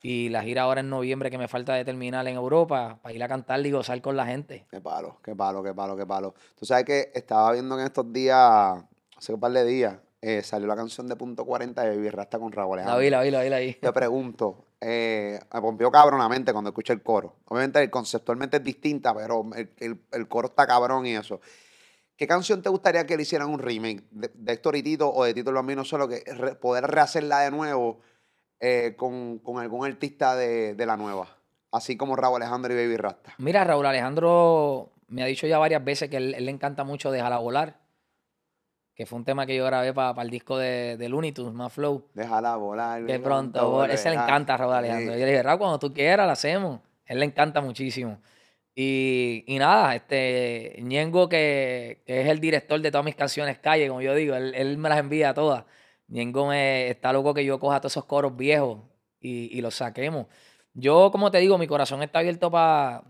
y la gira ahora en noviembre que me falta de terminar en Europa, para ir a cantar y gozar con la gente. Qué palo, qué palo, qué palo, qué palo. Tú sabes que estaba viendo en estos días, hace un par de días, eh, salió la canción de Punto 40 de Baby Rasta con Raúl La vi, la vi, la vi, la vi. Te pregunto, eh, me pompió cabronamente cuando escuché el coro. Obviamente conceptualmente es distinta, pero el, el coro está cabrón y eso. ¿Qué canción te gustaría que le hicieran un remake de, Héctor y Tito o de Tito el Bambino solo que poder rehacerla de nuevo eh, con, algún artista de, la nueva? Así como Raúl Alejandro y Baby Rasta. Mira, Raúl Alejandro me ha dicho ya varias veces que él, le encanta mucho Déjala volar. Que fue un tema que yo grabé para el disco de, de Looney Tunes, más Flow. Déjala volar. Que pronto, ese le encanta a Raúl Alejandro. Yo le dije, Raúl, cuando tú quieras, lo hacemos. Él le encanta muchísimo. Y, nada, este Ñengo, que, es el director de todas mis canciones calle, como yo digo, él, me las envía todas. Ñengo me, está loco que yo coja todos esos coros viejos y, los saquemos. Yo, como te digo, mi corazón está abierto para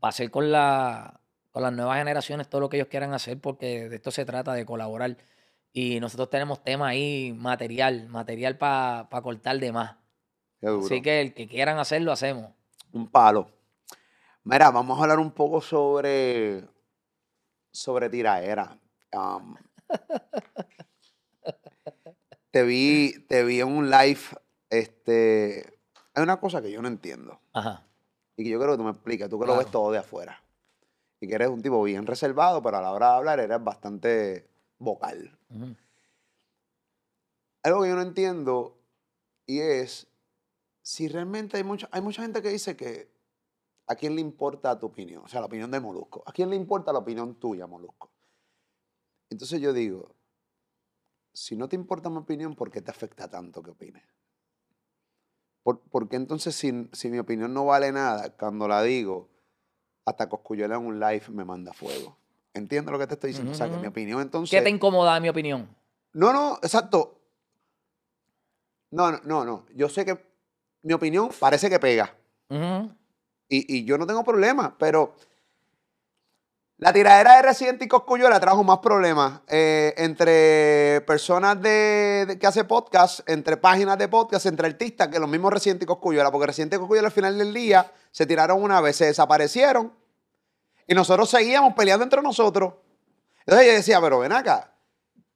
hacer con, la, con las nuevas generaciones todo lo que ellos quieran hacer, porque de esto se trata, de colaborar. Y nosotros tenemos temas ahí, material, material para cortar de más. Así que el que quieran hacerlo, hacemos. Un palo. Mira, vamos a hablar un poco sobre, sobre tiraera. te, vi, te vi en un live. Este, hay una cosa que yo no entiendo. Ajá. Y que yo creo que tú me expliques. Tú que lo ves todo de afuera. Y que eres un tipo bien reservado, pero a la hora de hablar eres bastante vocal. Algo que yo no entiendo y es si realmente hay mucha, hay mucha gente que dice que ¿A quién le importa tu opinión? O sea, la opinión de Molusco. ¿A quién le importa la opinión tuya, Molusco? Entonces yo digo, si no te importa mi opinión, ¿por qué te afecta tanto que opines? ¿Por, qué entonces si, mi opinión no vale nada, cuando la digo, hasta Coscuyuela en un live me manda fuego? ¿Entiendes lo que te estoy diciendo? O sea, que mi opinión entonces... ¿Qué te incomoda mi opinión? No, no, exacto. No, no, no, no. Yo sé que mi opinión parece que pega. Y, yo no tengo problema, pero la tiradera de Residente y Coscuyuela trajo más problemas eh, entre personas de, que hacen podcast, entre páginas de podcast, entre artistas, que los mismos Residente y Coscuyuela. Porque Residente y Coscuyuela al final del día se tiraron una vez, se desaparecieron. Y nosotros seguíamos peleando entre nosotros. Entonces yo decía, pero ven acá.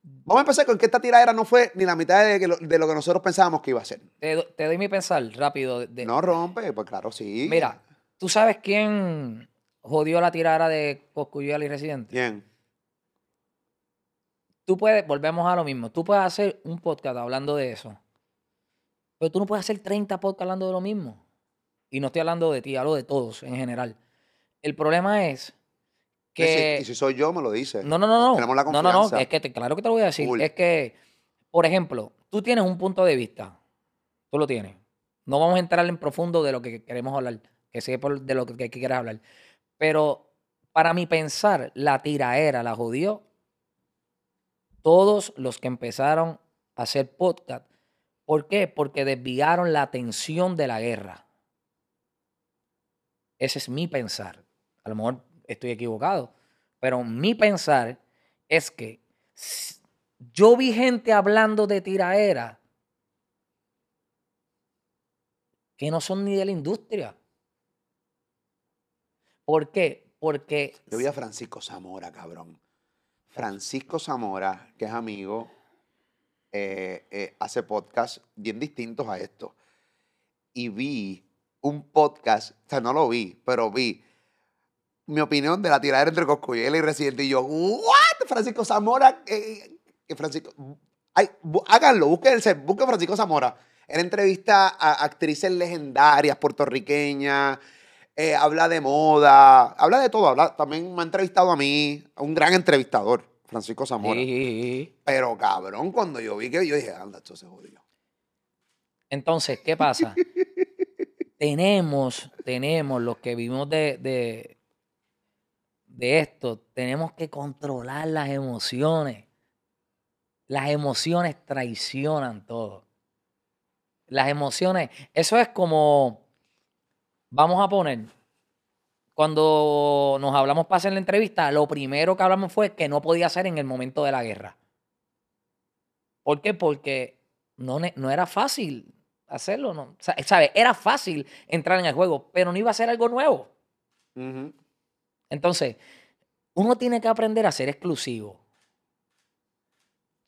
Vamos a empezar con que esta tiradera no fue ni la mitad de, lo, que nosotros pensábamos que iba a ser. Te, doy mi pensar rápido. No rompe, pues claro, sí. Mira, ¿Tú sabes quién jodió la tirada de Coscuyuela y Residente? ¿Quién? Tú puedes, volvemos a lo mismo, tú puedes hacer un podcast hablando de eso, pero tú no puedes hacer 30 podcasts hablando de lo mismo. Y no estoy hablando de ti, hablo de todos en general. El problema es que... Y si, soy yo, me lo dice. No, no, no, no. Tenemos la confianza. No, no, no, es que claro que te lo voy a decir. Es que, por ejemplo, tú tienes un punto de vista. Tú lo tienes. No vamos a entrar en profundo de lo que queremos hablar, que sé de lo que, quieras hablar. Pero para mi pensar, la tiraera la jodió todos los que empezaron a hacer podcast. ¿Por qué? Porque desviaron la atención de la guerra. Ese es mi pensar. A lo mejor estoy equivocado, pero mi pensar es que yo vi gente hablando de tiraera que no son ni de la industria. ¿Por qué? Porque... Yo vi a Francisco Zamora, cabrón. Francisco Zamora, que es amigo, eh, eh, hace podcasts bien distintos a esto. Y vi un podcast, o sea, no lo vi, pero vi mi opinión de la tiradera entre Coscuyela y Residente. Y yo, ¿what? Francisco Zamora, eh, Francisco, ay, háganlo, busquen, busquen Francisco Zamora. Él entrevista a actrices legendarias puertorriqueñas, eh, habla de moda, habla de todo. Habla, también me ha entrevistado a mí, un gran entrevistador, Francisco Zamora. Pero cabrón, cuando yo vi que yo dije, anda, esto se jodió. Entonces, ¿qué pasa? tenemos, tenemos los que vivimos de, de, de esto, tenemos que controlar las emociones. Las emociones traicionan todo. Las emociones, eso es como, vamos a poner, cuando nos hablamos para hacer la entrevista, lo primero que hablamos fue que no podía ser en el momento de la guerra. ¿Por qué? Porque no, no era fácil hacerlo. ¿no? ¿Sabes? Era fácil entrar en el juego, pero no iba a ser algo nuevo. Entonces, uno tiene que aprender a ser exclusivo.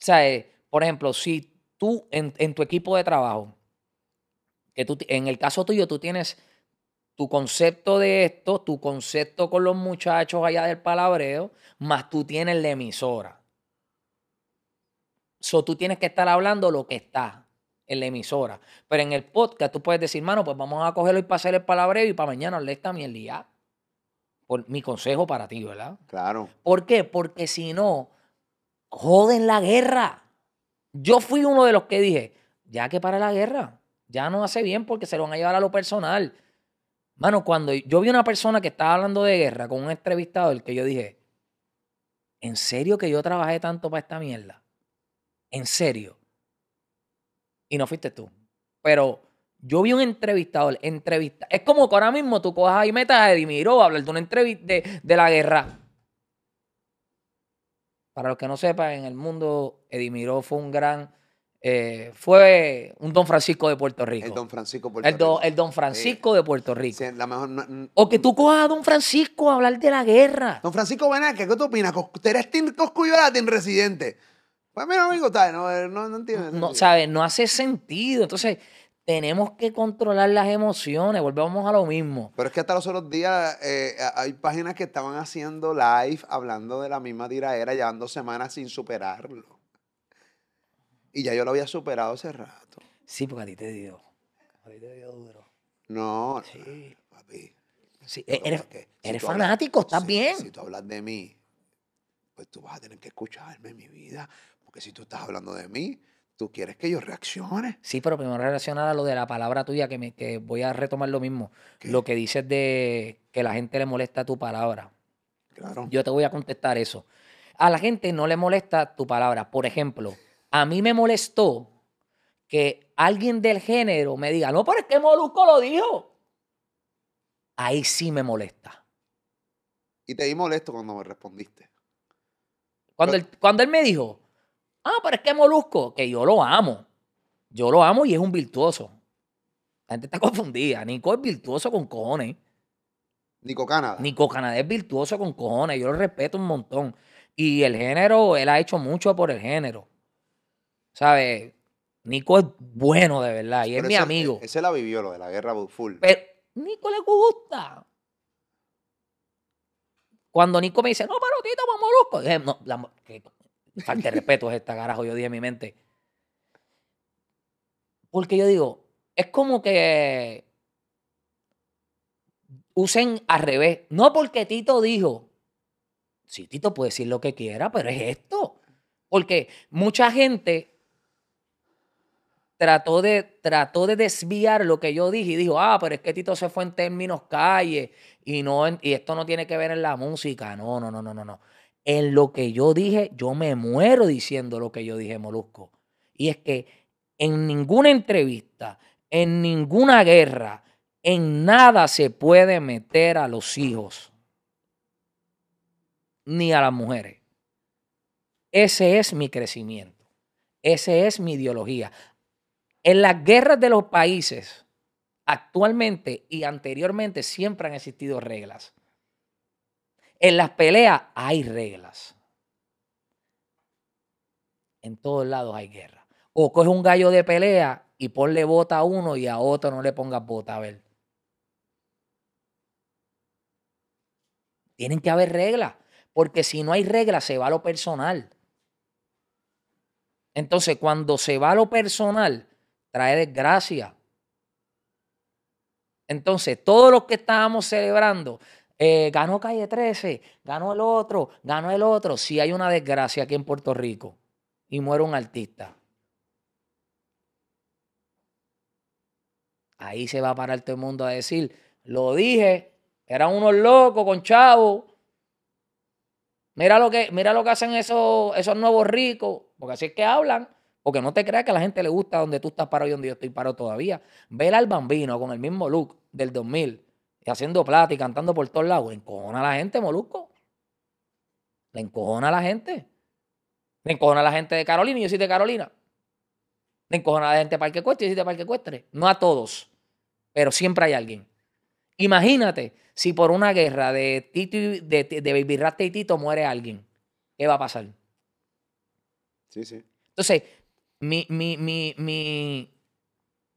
¿Sabes? Por ejemplo, si tú en tu equipo de trabajo que tú, en el caso tuyo, tú tienes tu concepto de esto, tu concepto con los muchachos allá del palabreo, más tú tienes la emisora. So, tú tienes que estar hablando lo que está en la emisora. Pero en el podcast tú puedes decir, mano, pues vamos a cogerlo y pasar el palabreo y para mañana le esta el día. Por mi consejo para ti, ¿verdad? Claro. ¿Por qué? Porque si no, joden la guerra. Yo fui uno de los que dije, ya que para la guerra ya no hace bien porque se lo van a llevar a lo personal. Mano, cuando yo vi una persona que estaba hablando de guerra con un entrevistador que yo dije, ¿en serio que yo trabajé tanto para esta mierda? ¿En serio? Y no fuiste tú. Pero yo vi un entrevistador, entrevista. Es como que ahora mismo tú cojas y metas a Edimiro a hablar de una entrevista de, de, la guerra. Para los que no sepan, en el mundo, Edimiro fue un gran eh, fue un Don Francisco de Puerto Rico. El Don Francisco de Puerto el Rico. El Don Francisco de Puerto Rico. o que tú cojas a Don Francisco a hablar de la guerra. Don Francisco, ven ¿qué tú opinas? ¿Usted eres Coscuyola Team Residente? Pues mira, amigo, no, no, no entiende. No, ¿sabes? No hace sentido. Entonces, tenemos que controlar las emociones. Volvemos a lo mismo. Pero es que hasta los otros días eh, hay páginas que estaban haciendo live hablando de la misma tiraera, llevando semanas sin superarlo. Y ya yo lo había superado hace rato. Sí, porque a ti te dio. A ti te dio duro. No, sí. papi. Sí, eres, eres fanático, estás bien. Si tú hablas de mí, pues tú vas a tener que escucharme en mi vida. Porque si tú estás hablando de mí, tú quieres que yo reaccione. Sí, pero primero relacionar a lo de la palabra tuya, que, me, que voy a retomar lo mismo. Lo que dices de que la gente le molesta tu palabra. Claro. Yo te voy a contestar eso. A la gente no le molesta tu palabra. Por ejemplo, a mí me molestó que alguien del género me diga, no, pero es que Molusco lo dijo. Ahí sí me molesta. Y te di molesto cuando me respondiste. Cuando, él, cuando él me dijo, ah, pero es que Molusco, que yo lo amo. Yo lo amo y es un virtuoso. La gente está confundida. Nico es virtuoso con cojones. Nico Canadá. Nico Canadá es virtuoso con cojones. Yo lo respeto un montón. Y el género, él ha hecho mucho por el género. ¿Sabes? Nico es bueno de verdad y es mi amigo. Ese la vivió, lo de la guerra full. Pero Nico le gusta. Cuando Nico me dice, no, pero Tito, molusco. Dije, no, la, falta de respeto es esta carajo, yo dije en mi mente. Porque yo digo, es como que usen al revés. No porque Tito dijo. Sí, Tito puede decir lo que quiera, pero es esto. Porque mucha gente trató de, trató de desviar lo que yo dije y dijo, ah, pero es que Tito se fue en términos calle y, no, y esto no tiene que ver en la música. No, no, no, no, no, no. En lo que yo dije, yo me muero diciendo lo que yo dije, Molusco. Y es que en ninguna entrevista, en ninguna guerra, en nada se puede meter a los hijos, ni a las mujeres. Ese es mi crecimiento. Esa es mi ideología. En las guerras de los países, actualmente y anteriormente, siempre han existido reglas. En las peleas hay reglas. En todos lados hay guerra. O coge un gallo de pelea y ponle bota a uno y a otro no le pongas bota. A ver. Tienen que haber reglas. Porque si no hay reglas, se va a lo personal. Entonces, cuando se va a lo personal, trae desgracia. Entonces, todos los que estábamos celebrando, eh, ganó Calle 13, ganó el otro, ganó el otro. Si hay una desgracia aquí en Puerto Rico y muere un artista, ahí se va a parar todo el mundo a decir, lo dije, eran unos locos con chavo. Mira lo que, mira lo que hacen esos, esos nuevos ricos, porque así es que hablan. Porque no te creas que a la gente le gusta donde tú estás parado y donde yo estoy parado todavía. Ver al bambino con el mismo look del 2000 y haciendo plata y cantando por todos lados. Le encojona a la gente, Molusco. Le encojona a la gente. Le encojona a la gente de Carolina y yo soy de Carolina. Le encojona a la gente de Parque Cuestre y yo soy de Parque Cuestre. No a todos, pero siempre hay alguien. Imagínate si por una guerra de Tito de, de Baby y Tito muere alguien. ¿Qué va a pasar? Sí, sí. Entonces, mi, mi, mi, mi,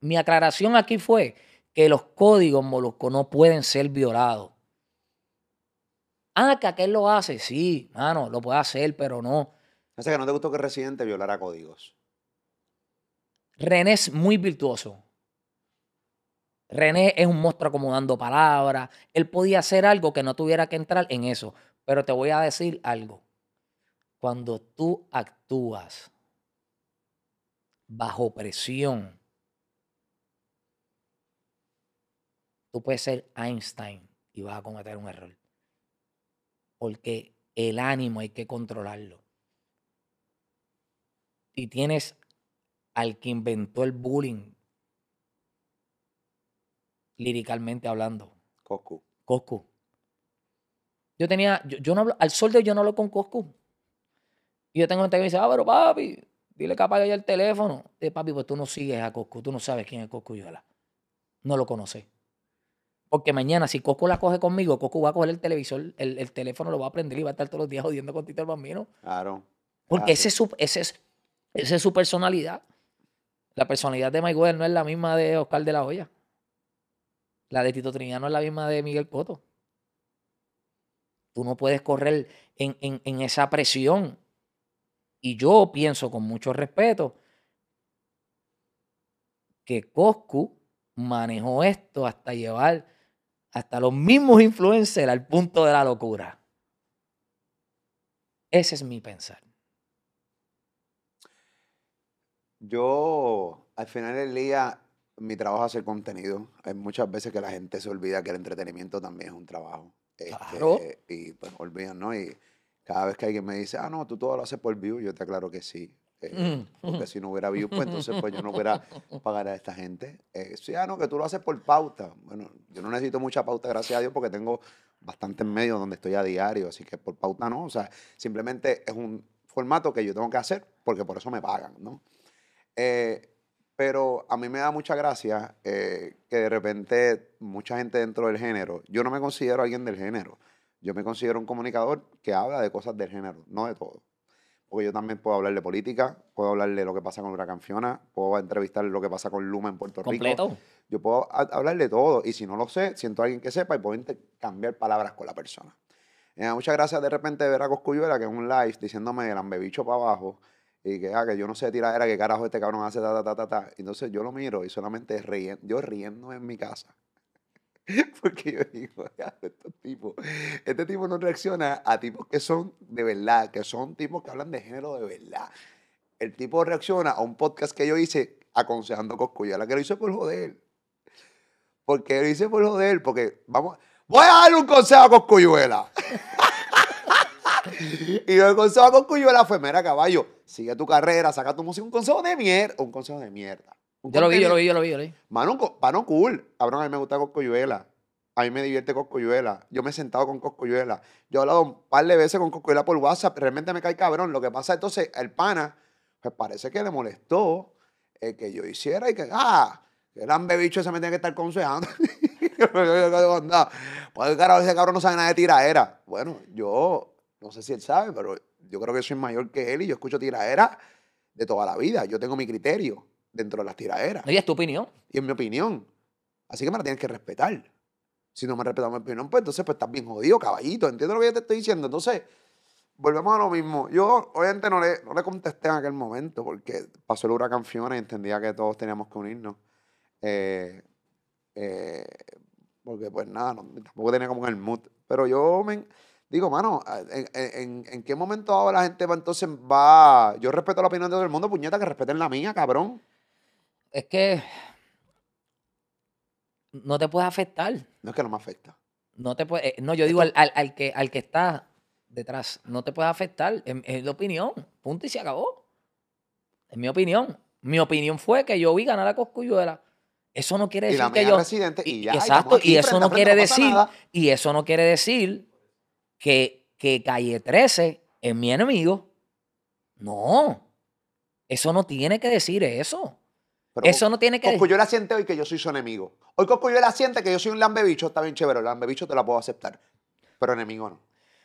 mi aclaración aquí fue que los códigos molusco no pueden ser violados. Ah, que aquel lo hace, sí, mano, lo puede hacer, pero no. O sea que no te gustó que Residente violara códigos. René es muy virtuoso. René es un monstruo acomodando palabras. Él podía hacer algo que no tuviera que entrar en eso. Pero te voy a decir algo. Cuando tú actúas bajo presión, tú puedes ser Einstein y vas a cometer un error. Porque el ánimo hay que controlarlo. Y tienes al que inventó el bullying, liricalmente hablando. Coscu. Coscu. Yo tenía, yo, no hablo, al sol de yo no hablo con Coscu. Y yo tengo gente que me dice, ah, pero papi, dile que apague ya el teléfono. De papi, pues tú no sigues a Coscu, tú no sabes quién es Coscu Yola. No lo conoces. Porque mañana, si Coco la coge conmigo, Coco va a coger el televisor, el, teléfono lo va a prender y va a estar todos los días jodiendo con Tito el Bambino. Claro. Porque ese es, su, ese, es, es su personalidad. La personalidad de Mayweather no es la misma de Oscar de la Hoya. La de Tito Trinidad no es la misma de Miguel Cotto. Tú no puedes correr en, en esa presión. Y yo pienso con mucho respeto que Coscu manejó esto hasta llevar hasta los mismos influencers al punto de la locura. Ese es mi pensar. Yo, al final del día, mi trabajo es hacer contenido. Hay muchas veces que la gente se olvida que el entretenimiento también es un trabajo. Claro. Este, y pues olvidan, ¿no? Y cada vez que alguien me dice, ah, no, tú todo lo haces por view, yo te aclaro que sí. Eh, mm. porque si no hubiera view, pues entonces pues yo no hubiera pagar a esta gente. Eh, sí, ah, no, que tú lo haces por pauta. Bueno, yo no necesito mucha pauta, gracias a Dios, porque tengo bastante en medio donde estoy a diario, así que por pauta no. O sea, simplemente es un formato que yo tengo que hacer porque por eso me pagan, ¿no? Eh, pero a mí me da mucha gracia que de repente mucha gente dentro del género, yo no me considero alguien del género, yo me considero un comunicador que habla de cosas del género, no de todo porque yo también puedo hablar de política, puedo hablar de lo que pasa con Huracán Fiona, puedo entrevistar lo que pasa con Luma en Puerto Rico. Yo puedo hablar de todo y si no lo sé, siento a alguien que sepa y puedo cambiar palabras con la persona. Eh, muchas gracias de repente ver a Coscuyuela, que es un live, diciéndome el ambebicho para abajo y que, ah, que yo no sé tiradera, que carajo este cabrón hace, ta, ta, ta, ta, ta. Entonces yo lo miro y solamente riendo, yo riendo en mi casa. Porque yo digo, estos tipos, este tipo no reacciona a tipos que son de verdad, que son tipos que hablan de género de verdad. El tipo reacciona a un podcast que yo hice aconsejando a Coscuyuela, que lo hice por joder. Porque lo hice por joder, porque vamos, voy a darle un consejo a Coscuyuela. y el consejo a Coscuyuela fue, mira caballo, sigue tu carrera, saca tu música, un consejo de mierda, un consejo de mierda. Yo lo vi, yo lo vi, yo lo vi, yo lo vi. Mano, pano cool. Cabrón, a mí me gusta Coscuyuela. A mí me divierte Coscuyuela. Yo me he sentado con Coscuyuela. Yo he hablado un par de veces con Coscuyuela por WhatsApp. Realmente me cae cabrón. Lo que pasa entonces, el pana, pues parece que le molestó eh, que yo hiciera y que, ah, el bicho ese me tiene que estar consejando. pues el carajo, ese cabrón no sabe nada de tiraera. Bueno, yo no sé si él sabe, pero yo creo que soy mayor que él y yo escucho tiraera de toda la vida. Yo tengo mi criterio dentro de las tiraderas. y es tu opinión. Y es mi opinión. Así que me la tienes que respetar. Si no me respetas mi opinión, pues entonces pues estás bien jodido, caballito. ¿Entiendes lo que yo te estoy diciendo? Entonces, volvemos a lo mismo. Yo, obviamente, no le, no le contesté en aquel momento porque pasó el huracán Fiona y entendía que todos teníamos que unirnos. Eh, eh, porque, pues nada, tampoco tenía como el mood. Pero yo me digo, mano, ¿en, qué momento ahora la gente va entonces va. Yo respeto la opinión de todo el mundo, puñeta, que respeten la mía, cabrón es que no te puede afectar. No es que no me afecta. No te puede, eh, no, yo digo al, al, que, al que está detrás, no te puede afectar. Es, la opinión. Punto y se acabó. Es mi opinión. Mi opinión fue que yo vi ganar a Coscuyuela. Eso no quiere decir que yo. y ya, exacto, y eso no quiere decir. Y eso no quiere decir que, que Calle 13 es mi enemigo. No. Eso no tiene que decir eso. Eso no tiene que Coscuyuela siente hoy que yo soy su enemigo. Hoy Coscuyuela siente que yo soy un lambebicho, está bien chévere, el lambebicho te la puedo aceptar, pero enemigo no.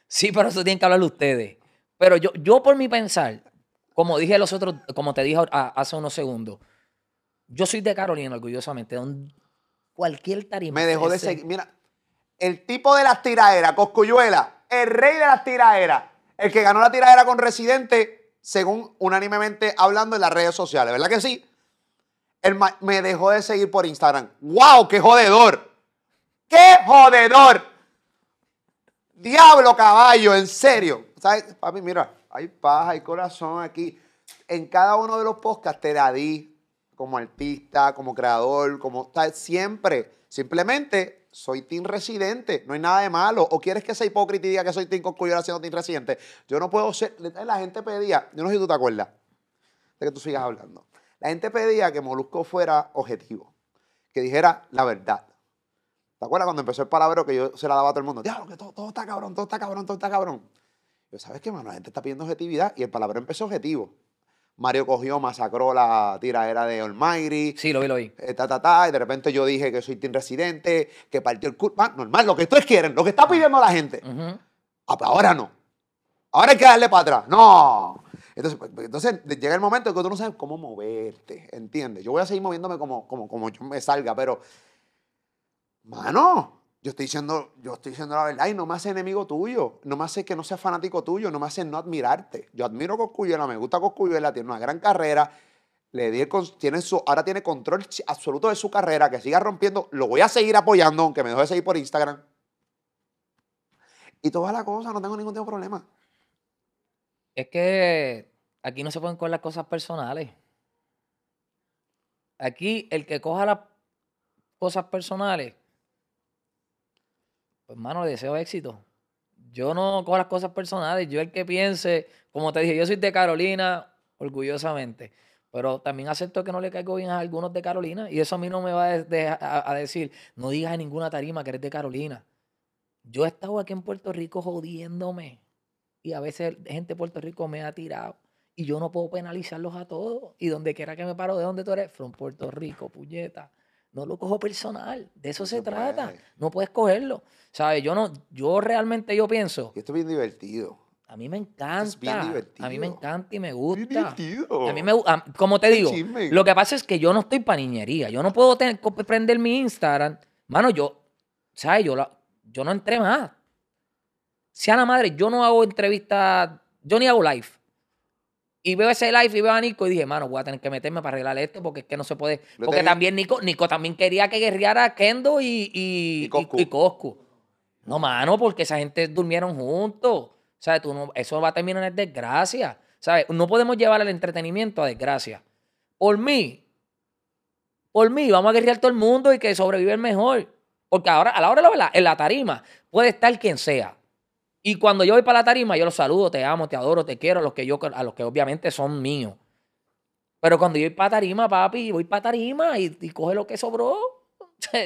Sí, pero eso tienen que hablarlo ustedes. Pero yo, yo por mi pensar, como dije los otros, como te dije hace unos segundos, yo soy de Carolina, orgullosamente. Cualquier tarima. Me dejó de seguir. Mira, el tipo de las tiraderas, Coscuyuela, el rey de las tiraderas, el que ganó la tiradera con Residente, según unánimemente hablando en las redes sociales, ¿verdad que sí? Él me dejó de seguir por Instagram. ¡Wow! ¡Qué jodedor! ¡Qué jodedor! Diablo caballo, en serio. ¿Sabes? Papi, mira, hay paz, hay corazón aquí. En cada uno de los podcasts te la di como artista, como creador, como tal, siempre. Simplemente soy team residente, no hay nada de malo. ¿O quieres que sea hipócrita y diga que soy team Coscuyola siendo team residente? Yo no puedo ser. La gente pedía, yo no sé si tú te acuerdas de que tú sigas hablando. La gente pedía que Molusco fuera objetivo, que dijera la verdad. ¿Te acuerdas cuando empezó el palabrero que yo se la daba a todo el mundo? Diablo, que todo, está cabrón, todo está cabrón, todo está cabrón. Yo, ¿sabes qué, mano? La gente está pidiendo objetividad y el palabrero empezó objetivo. Mario cogió, masacró la tiradera de Almighty. Sí, lo vi, lo vi. Eh, ta, ta, ta, y de repente yo dije que soy team residente, que partió el culo. Normal, lo que ustedes quieren, lo que está pidiendo la gente. Ah, pues ahora no. Ahora hay que darle para atrás. No. Entonces, pues, pues, entonces llega el momento en que tú no sabes cómo moverte, ¿entiendes? Yo voy a seguir moviéndome como, como, como yo me salga, pero, mano, yo estoy diciendo, yo estoy diciendo la verdad y no me hace enemigo tuyo, no me hace que no sea fanático tuyo, no me hace no admirarte. Yo admiro a Coscuyuela, me gusta Coscuyuela, tiene una gran carrera, le di tiene su, ahora tiene control absoluto de su carrera, que siga rompiendo, lo voy a seguir apoyando, aunque me deje de seguir por Instagram. Y toda la cosa, no tengo ningún tipo de problema. Es que aquí no se pueden coger las cosas personales. Aquí el que coja las cosas personales, pues hermano, le deseo éxito. Yo no cojo las cosas personales, yo el que piense, como te dije, yo soy de Carolina, orgullosamente, pero también acepto que no le caigo bien a algunos de Carolina y eso a mí no me va a, decir, no digas en ninguna tarima que eres de Carolina. Yo he estado aquí en Puerto Rico jodiéndome y a veces gente de Puerto Rico me ha tirado y yo no puedo penalizarlos a todos. Y donde quiera que me paro, ¿de dónde tú eres? From Puerto Rico, puñeta. No lo cojo personal, de eso se trata. No puedes cogerlo. ¿Sabes? Yo no, yo realmente yo pienso. Esto es bien divertido. A mí me encanta. Es bien divertido. A mí me encanta y me gusta. divertido. A mí me como te digo, lo que pasa es que yo no estoy para niñería. Yo no puedo tener, prender mi Instagram. Mano, yo, ¿sabes? Yo, la, yo no entré más. Sea la madre, yo no hago entrevistas, yo ni hago live. Y veo ese live y veo a Nico y dije, mano, voy a tener que meterme para arreglar esto porque es que no se puede. Porque también Nico, Nico también quería que guerreara Kendo y, y, y, Coscu. No, mano, porque esa gente durmieron juntos. ¿Sabes? Tú no, eso va a terminar en desgracia. ¿Sabes? No podemos llevar el entretenimiento a desgracia. Por mí, por mí, vamos a guerrear todo el mundo y que sobrevive el mejor. Porque ahora, a la hora de la verdad, en la tarima puede estar quien sea. Y cuando yo voy para la tarima, yo los saludo, te amo, te adoro, te quiero, a los que yo, a los que obviamente son míos. Pero cuando yo voy para tarima, papi, voy para tarima y, coge lo que sobró.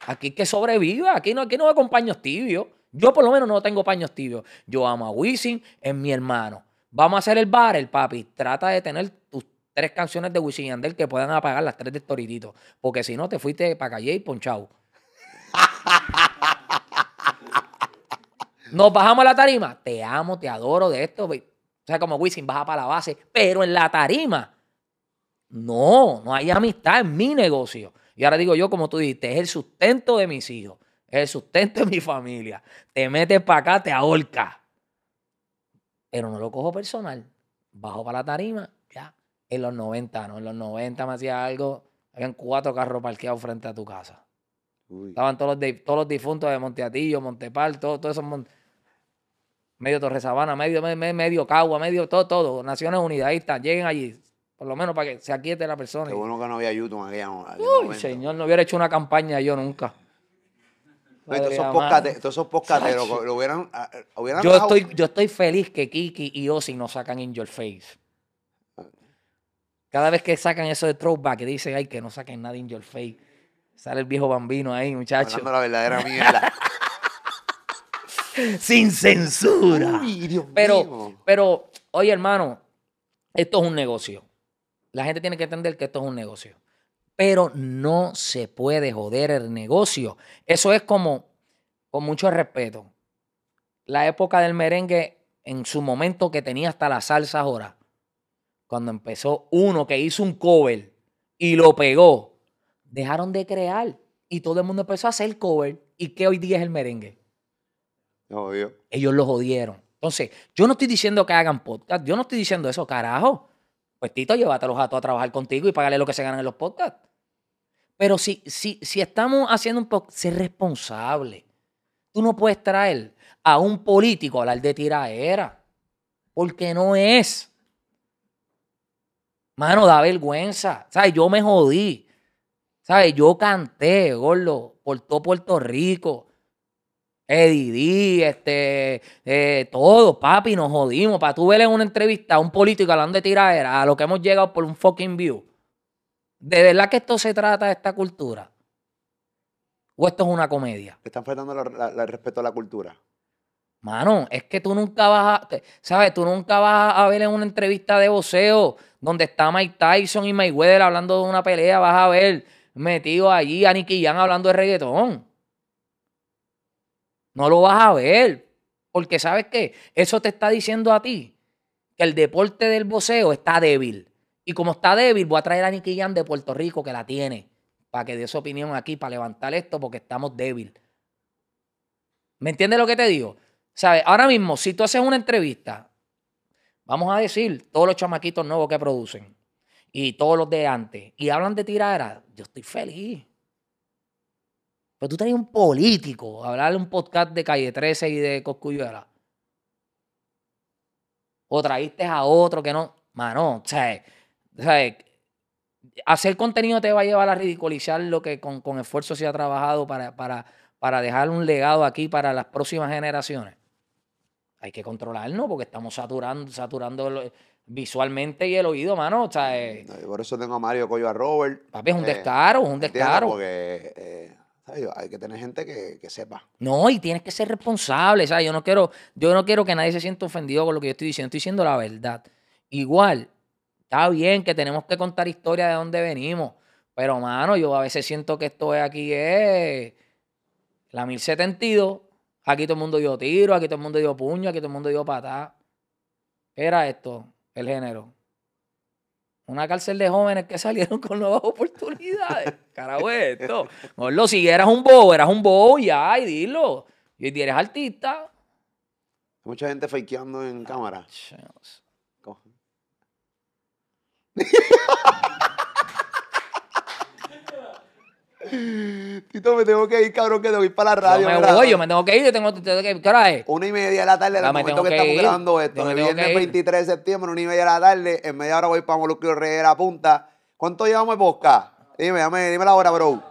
Aquí que sobreviva, aquí no, aquí no con paños tibios. Yo por lo menos no tengo paños tibios. Yo amo a Wisin, es mi hermano. Vamos a hacer el bar, el papi. Trata de tener tus tres canciones de Wisin y Andel que puedan apagar las tres de Toritito. Porque si no, te fuiste para calle y ponchado. Nos bajamos a la tarima. Te amo, te adoro de esto. O sea, como Wisin baja para la base. Pero en la tarima, no, no hay amistad, en mi negocio. Y ahora digo yo, como tú dijiste, es el sustento de mis hijos, es el sustento de mi familia. Te metes para acá, te ahorca. Pero no lo cojo personal. Bajo para la tarima, ya. En los 90, ¿no? En los 90 me hacía algo. Habían cuatro carros parqueados frente a tu casa. Estaban todos los, todos los difuntos de Monteatillo, Montepal, todos todo esos. Medio Torre Sabana, medio, medio, medio Cagua, medio todo, todo. Naciones Unidas, ahí están, lleguen allí. Por lo menos para que se aquiete la persona. Qué bueno que no había YouTube en aquella Uy, señor, no hubiera hecho una campaña yo nunca. todos, esos poscateros lo hubieran, ah, hubieran yo, estoy, yo estoy feliz que Kiki y Ozzy no sacan In Your Face. Cada vez que sacan eso de throwback, que dicen, ay, que no saquen nada In Your Face. Sale el viejo bambino ahí, muchacho. la verdadera mierda. Sin censura. pero, pero, oye, hermano, esto es un negocio. La gente tiene que entender que esto es un negocio. Pero no se puede joder el negocio. Eso es como, con mucho respeto, la época del merengue en su momento que tenía hasta la salsa ahora. Cuando empezó uno que hizo un cover y lo pegó, dejaron de crear y todo el mundo empezó a hacer cover. ¿Y qué hoy día es el merengue? Ellos lo jodieron. Entonces, yo no estoy diciendo que hagan podcast, yo no estoy diciendo eso, carajo. Pues Tito, llévatelos a todos a trabajar contigo y pagarle lo que se ganan en los podcasts. Pero si, si, si estamos haciendo un podcast, sé responsable. Tú no puedes traer a un político a hablar de tiraera. Porque no es. Mano, da vergüenza. ¿Sabes? Yo me jodí. ¿Sabes? Yo canté, gordo, por todo Puerto Rico. Eddie este, eh, todo, papi, nos jodimos. Para tú ver en una entrevista a un político hablando de tiradera, a lo que hemos llegado por un fucking view. ¿De verdad que esto se trata de esta cultura? ¿O esto es una comedia? Te están faltando el respeto a la cultura. Mano, es que tú nunca vas a, ¿sabes? Tú nunca vas a ver en una entrevista de voceo donde está Mike Tyson y Mayweather hablando de una pelea, vas a ver metido allí a Nicky Jan hablando de reggaetón. No lo vas a ver. Porque sabes qué? Eso te está diciendo a ti que el deporte del boxeo está débil. Y como está débil, voy a traer a Nicky de Puerto Rico que la tiene. Para que dé su opinión aquí, para levantar esto, porque estamos débil. ¿Me entiendes lo que te digo? ¿Sabes? Ahora mismo, si tú haces una entrevista, vamos a decir, todos los chamaquitos nuevos que producen y todos los de antes, y hablan de tiradera, yo estoy feliz. Pero tú traes un político a hablarle un podcast de Calle 13 y de Coscuyuela. O traíste a otro que no. Mano, o sea, hacer contenido te va a llevar a ridiculizar lo que con, esfuerzo se ha trabajado para, para, para dejar un legado aquí para las próximas generaciones. Hay que controlarnos porque estamos saturando, saturando visualmente y el oído, mano. O sea, por eso tengo a Mario Coyo a Robert. Papi, es un eh, descaro, es un descaro. Porque eh, hay que tener gente que, sepa. No, y tienes que ser responsable, ¿sabes? Yo no quiero, yo no quiero que nadie se sienta ofendido con lo que yo estoy diciendo, estoy diciendo la verdad. Igual, está bien que tenemos que contar historia de dónde venimos, pero mano, yo a veces siento que esto es aquí es la 1072, aquí todo el mundo dio tiro, aquí todo el mundo dio puño, aquí todo el mundo dio patada. ¿Qué era esto? El género. Una cárcel de jóvenes que salieron con nuevas oportunidades. Carajo, esto. lo si eras un bobo, eras un bobo ya, y dilo. Y eres artista. Mucha gente fakeando en cámara. Tito, me tengo que ir, cabrón, que tengo que ir para la radio. Yo me voy, yo me tengo que ir, yo tengo, tengo que ir. ¿Qué hora es? Una y media de la tarde, el momento que, estamos grabando esto. El viernes 23 de septiembre, una y media de la tarde. En media hora voy para Molusco Reyera Punta. ¿Cuánto llevamos de podcast? Dime, dame, dime la hora, bro.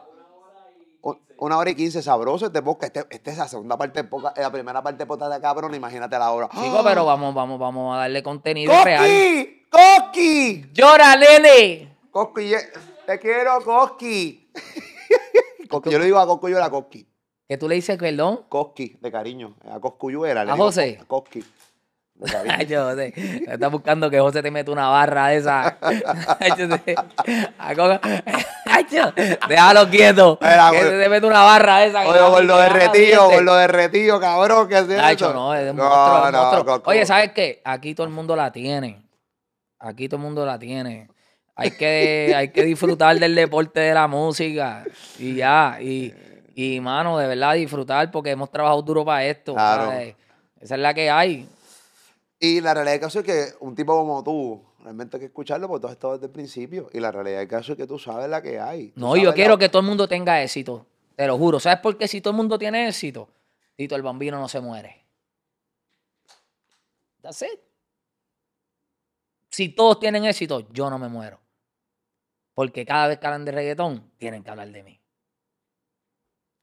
Una hora y quince, sabroso este podcast. Este, esta es la segunda parte de podcast, la primera parte de podcast de cabrón, imagínate la hora. Chico, pero vamos, vamos, vamos a darle contenido ¡Coqui! real. ¡Coqui! ¡Llora, nene! Coqui, te quiero, Coqui. Coqui. Yo le digo a Coqui, yo a Coqui. ¿Qué tú le dices, perdón? Coqui, de cariño. A Coscuyuela. ¿A José? A Coqui. Ay, José. Estás buscando que José te meta una barra de esa. Ay, déjalo quieto. Mira, que te mete una barra de esa. que Oye, gordo que va derretido, caliente. gordo derretido, cabrón. ¿Qué es eso? Nacho, no, es un No, monstruo, es un no, monstruo. Oye, ¿sabes qué? Aquí todo el mundo la tiene. Aquí todo el mundo la tiene. Hay que, hay que disfrutar del deporte de la música. Y ya. Y, y, mano, de verdad disfrutar porque hemos trabajado duro para esto. Claro. ¿sabes? Esa es la que hay. Y la realidad del caso es que un tipo como tú, realmente hay que escucharlo porque tú has estado desde el principio. Y la realidad del caso es que tú sabes la que hay. Tú No, yo la- quiero que todo el mundo tenga éxito. Te lo juro. ¿Sabes por qué si todo el mundo tiene éxito? Tito el Bambino no se muere. That's it. Si todos tienen éxito, yo no me muero. Porque cada vez que hablan de reggaetón, tienen que hablar de mí.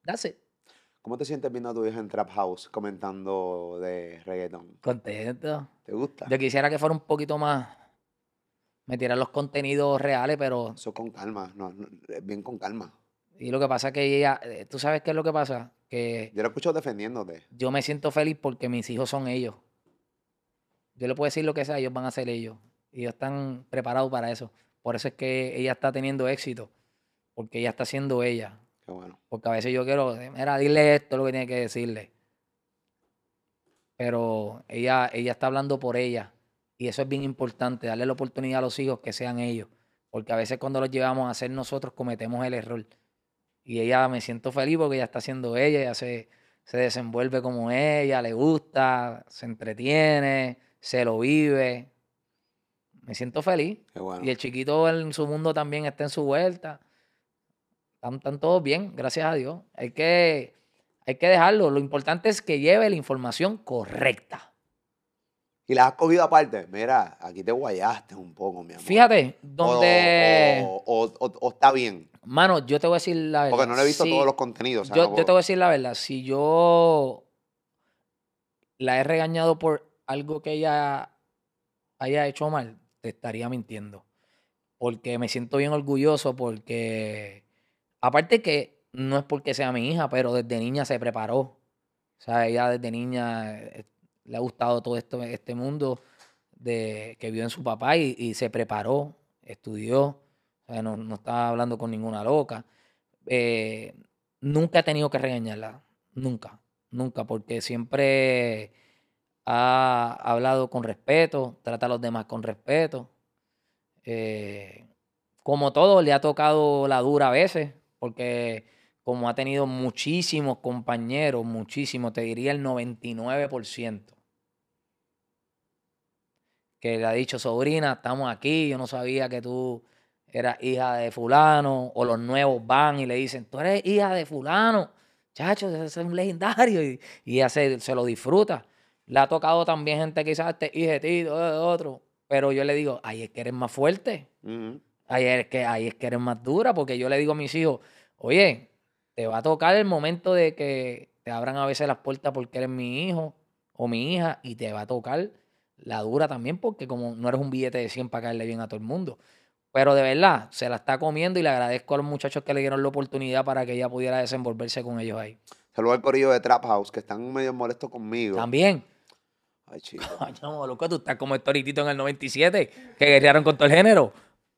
That's it. ¿Cómo te sientes viendo a tu hija en Trap House comentando de reggaetón? Contento. ¿Te gusta? Yo quisiera que fuera un poquito más. Me tiran los contenidos reales, pero. Eso con calma, no, bien con calma. Y lo que pasa es que ella. eh, ¿Tú sabes qué es lo que pasa? Que Yo lo escucho defendiéndote. yo me siento feliz porque mis hijos son ellos. Yo le puedo decir lo que sea, ellos van a ser ellos. Y ellos están preparados para eso. Por eso es que ella está teniendo éxito. Porque ella está siendo ella. Qué bueno. Porque a veces yo quiero, mira, dile esto, lo que tiene que decirle. Pero ella, ella está hablando por ella. Y eso es bien importante, darle la oportunidad a los hijos que sean ellos. Porque a veces cuando los llevamos a ser nosotros cometemos el error. Y ella me siento feliz porque ella está siendo ella, ella se, se desenvuelve como ella, le gusta, se entretiene, se lo vive. Me siento feliz. Qué bueno. Y el chiquito en su mundo también está en su vuelta. Están, están todos bien, gracias a Dios. Hay que, hay que dejarlo. Lo importante es que lleve la información correcta. Y la has cogido aparte. Mira, aquí te guayaste un poco, mi amor. Fíjate, donde... O, o- o- o está bien. Mano, yo te voy a decir la verdad. Porque no le he visto si- todos los contenidos. yo, no yo te voy a decir la verdad. Si yo la he regañado por algo que ella haya hecho mal, te estaría mintiendo. Porque me siento bien orgulloso porque, aparte que no es porque sea mi hija, pero desde niña se preparó. O sea, ella desde niña eh, le ha gustado todo esto, este mundo de, que vio en su papá y, se preparó, estudió. No, no estaba hablando con ninguna loca. Eh, nunca he tenido que regañarla. Nunca. Nunca. Porque siempre ha hablado con respeto, trata a los demás con respeto. Eh, como todo, le ha tocado la dura a veces, porque como ha tenido muchísimos compañeros, muchísimos, te diría el 99%, que le ha dicho, sobrina, estamos aquí, yo no sabía que tú eras hija de fulano, o los nuevos van y le dicen, tú eres hija de fulano, chacho, es un legendario, y, y se lo disfruta. Le ha tocado también gente quizás este hija de ti, de otro, pero yo le digo, ahí es que eres más fuerte, Ujú. ahí es que, ahí es que eres más dura, porque yo le digo a mis hijos, oye, te va a tocar el momento de que te abran a veces las puertas porque eres mi hijo o mi hija, y te va a tocar la dura también, porque como no eres un billete de 100 para caerle bien a todo el mundo. Pero de verdad, se la está comiendo y le agradezco a los muchachos que le dieron la oportunidad para que ella pudiera desenvolverse con ellos ahí. Saludos al corillo de Trap House, que están medio molestos conmigo. También. Ay, chico. Coño, loco, tú estás como Storitito en el 97, que guerrearon con todo el género.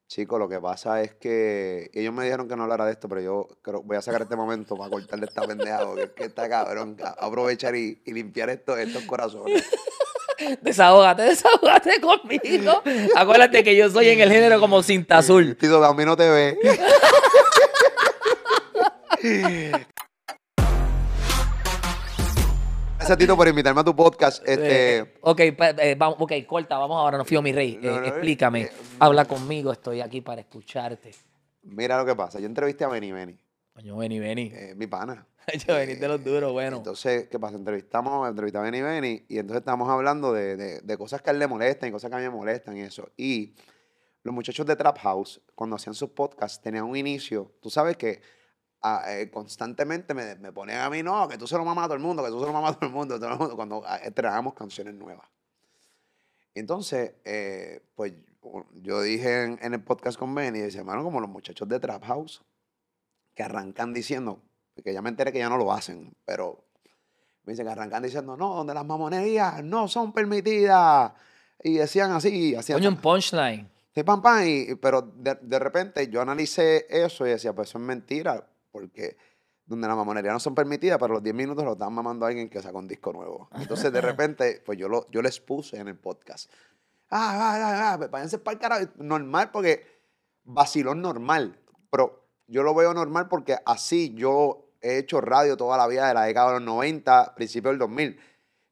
Chico, lo que pasa es que ellos me dijeron que no hablara de esto, pero yo creo, voy a sacar este momento para cortarle esta pendeja, porque es que está cabrón. ca- Aprovechar y, y limpiar esto, estos corazones. Desahógate, desahógate conmigo. Acuérdate que yo soy en el género como cinta azul. Tito, a mí no te ve. Gracias, Tito, por invitarme a tu podcast. Este, Eh, ok, eh, vamos, ok, corta, vamos ahora, no fío mi rey. No, Eh, no, explícame, eh, habla conmigo, estoy aquí para escucharte. mira lo que pasa. Yo entrevisté a Benny Benny, Coño, vení. eh, mi pana. Yo vení de los duros, bueno. Entonces, ¿qué pasa? Entrevistamos, entrevistamos a Benny Benny y entonces estamos hablando de, de- de cosas que a él le molestan y cosas que a mí me molestan y eso. Y los muchachos de Trap House, cuando hacían sus podcasts, tenían un inicio. Tú sabes que eh, constantemente me, me, ponían a mí, no, que tú se lo mamas a todo el mundo, que tú se lo mamas a todo el mundo, todo el mundo cuando ah, estrenábamos canciones nuevas. Entonces, eh, pues yo dije en, el podcast con Benny, dice, hermano, como los muchachos de Trap House, que arrancan diciendo, que ya me enteré que ya no lo hacen, pero me dicen que arrancan diciendo, no, donde las mamonerías no son permitidas. Y decían así, hacían... Coño, un punchline. Sí, pam, pam, y, pero de, de, repente yo analicé eso y decía, pues eso es mentira, porque donde las mamonerías no son permitidas, pero los 10 minutos lo están mamando a alguien que saca un disco nuevo. Entonces, de repente, pues yo, lo, yo les puse en el podcast. Ah, ah, ah, ah, váyanse para el carajo. Normal, porque vacilón normal. Pero yo lo veo normal porque así yo he hecho radio toda la vida de la década de los 90, principio del 2000.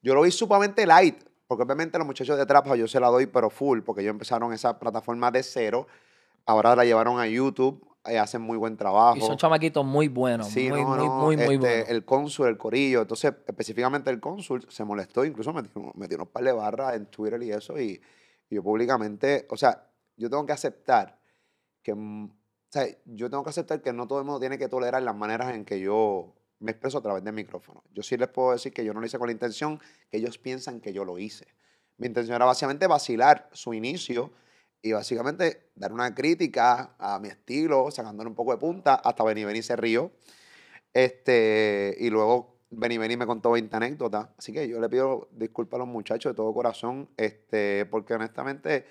Yo lo vi sumamente light, porque obviamente los muchachos de Trapa yo se la doy, pero full, porque ellos empezaron esa plataforma de cero. Ahora la llevaron a YouTube, y hacen muy buen trabajo. Y son chamaquitos muy buenos. Sí, muy, muy, muy, muy, este, buenos. El cónsul, el corillo. Entonces, específicamente el cónsul se molestó, incluso metió, metió unos par de barras en Twitter y eso. Y, yo públicamente, o sea, yo tengo que aceptar que, mm, o sea, yo tengo que aceptar que no todo el mundo tiene que tolerar las maneras en que yo me expreso a través del micrófono. Yo sí les puedo decir que yo no lo hice con la intención que ellos piensan que yo lo hice. Mi intención era básicamente vacilar su inicio y básicamente dar una crítica a mi estilo, sacándole un poco de punta, hasta Benny Benny se río. Este, y luego Benny Benny me contó 20 anécdotas. Así que yo le pido disculpas a los muchachos de todo corazón, este, porque honestamente,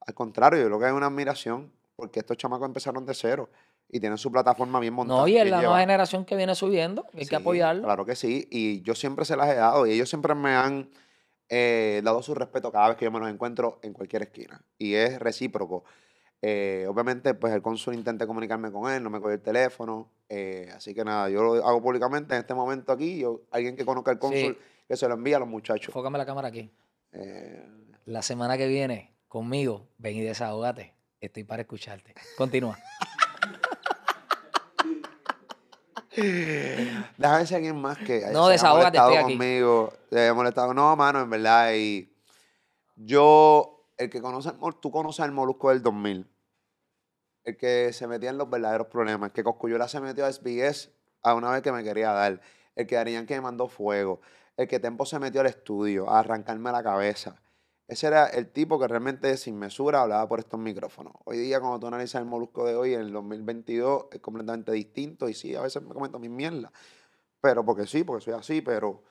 al contrario, yo creo que hay una admiración, porque estos chamacos empezaron de cero y tienen su plataforma bien montada. No, y es la nueva generación que viene subiendo, hay que apoyarlo. Claro que sí, y yo siempre se las he dado, y ellos siempre me han eh, dado su respeto cada vez que yo me los encuentro en cualquier esquina. Y es recíproco. Eh, obviamente, pues el cónsul intenté comunicarme con él, no me cogió el teléfono. Eh, así que nada, yo lo hago públicamente en este momento aquí. Yo, alguien que conozca el cónsul, que se lo envíe a los muchachos. Fócame la cámara aquí. la semana que viene, conmigo, ven y desahogate. Estoy para escucharte. Continúa. Déjame ver si alguien más que no, desahógate, estoy aquí. conmigo, haya molestado. No, mano, en verdad. Y yo, el que conoce, tú conoces al Molusco del 2000. El que se metía en los verdaderos problemas. El que Coscuyola se metió a SBS a una vez que me quería dar. El que Darían que me mandó fuego. El que Tempo se metió al estudio a arrancarme la cabeza. Ese era el tipo que realmente sin mesura hablaba por estos micrófonos. Hoy día, cuando tú analizas el molusco de hoy, en el 2022, es completamente distinto. Y sí, a veces me comento mis mierdas. Pero porque sí, porque soy así, pero,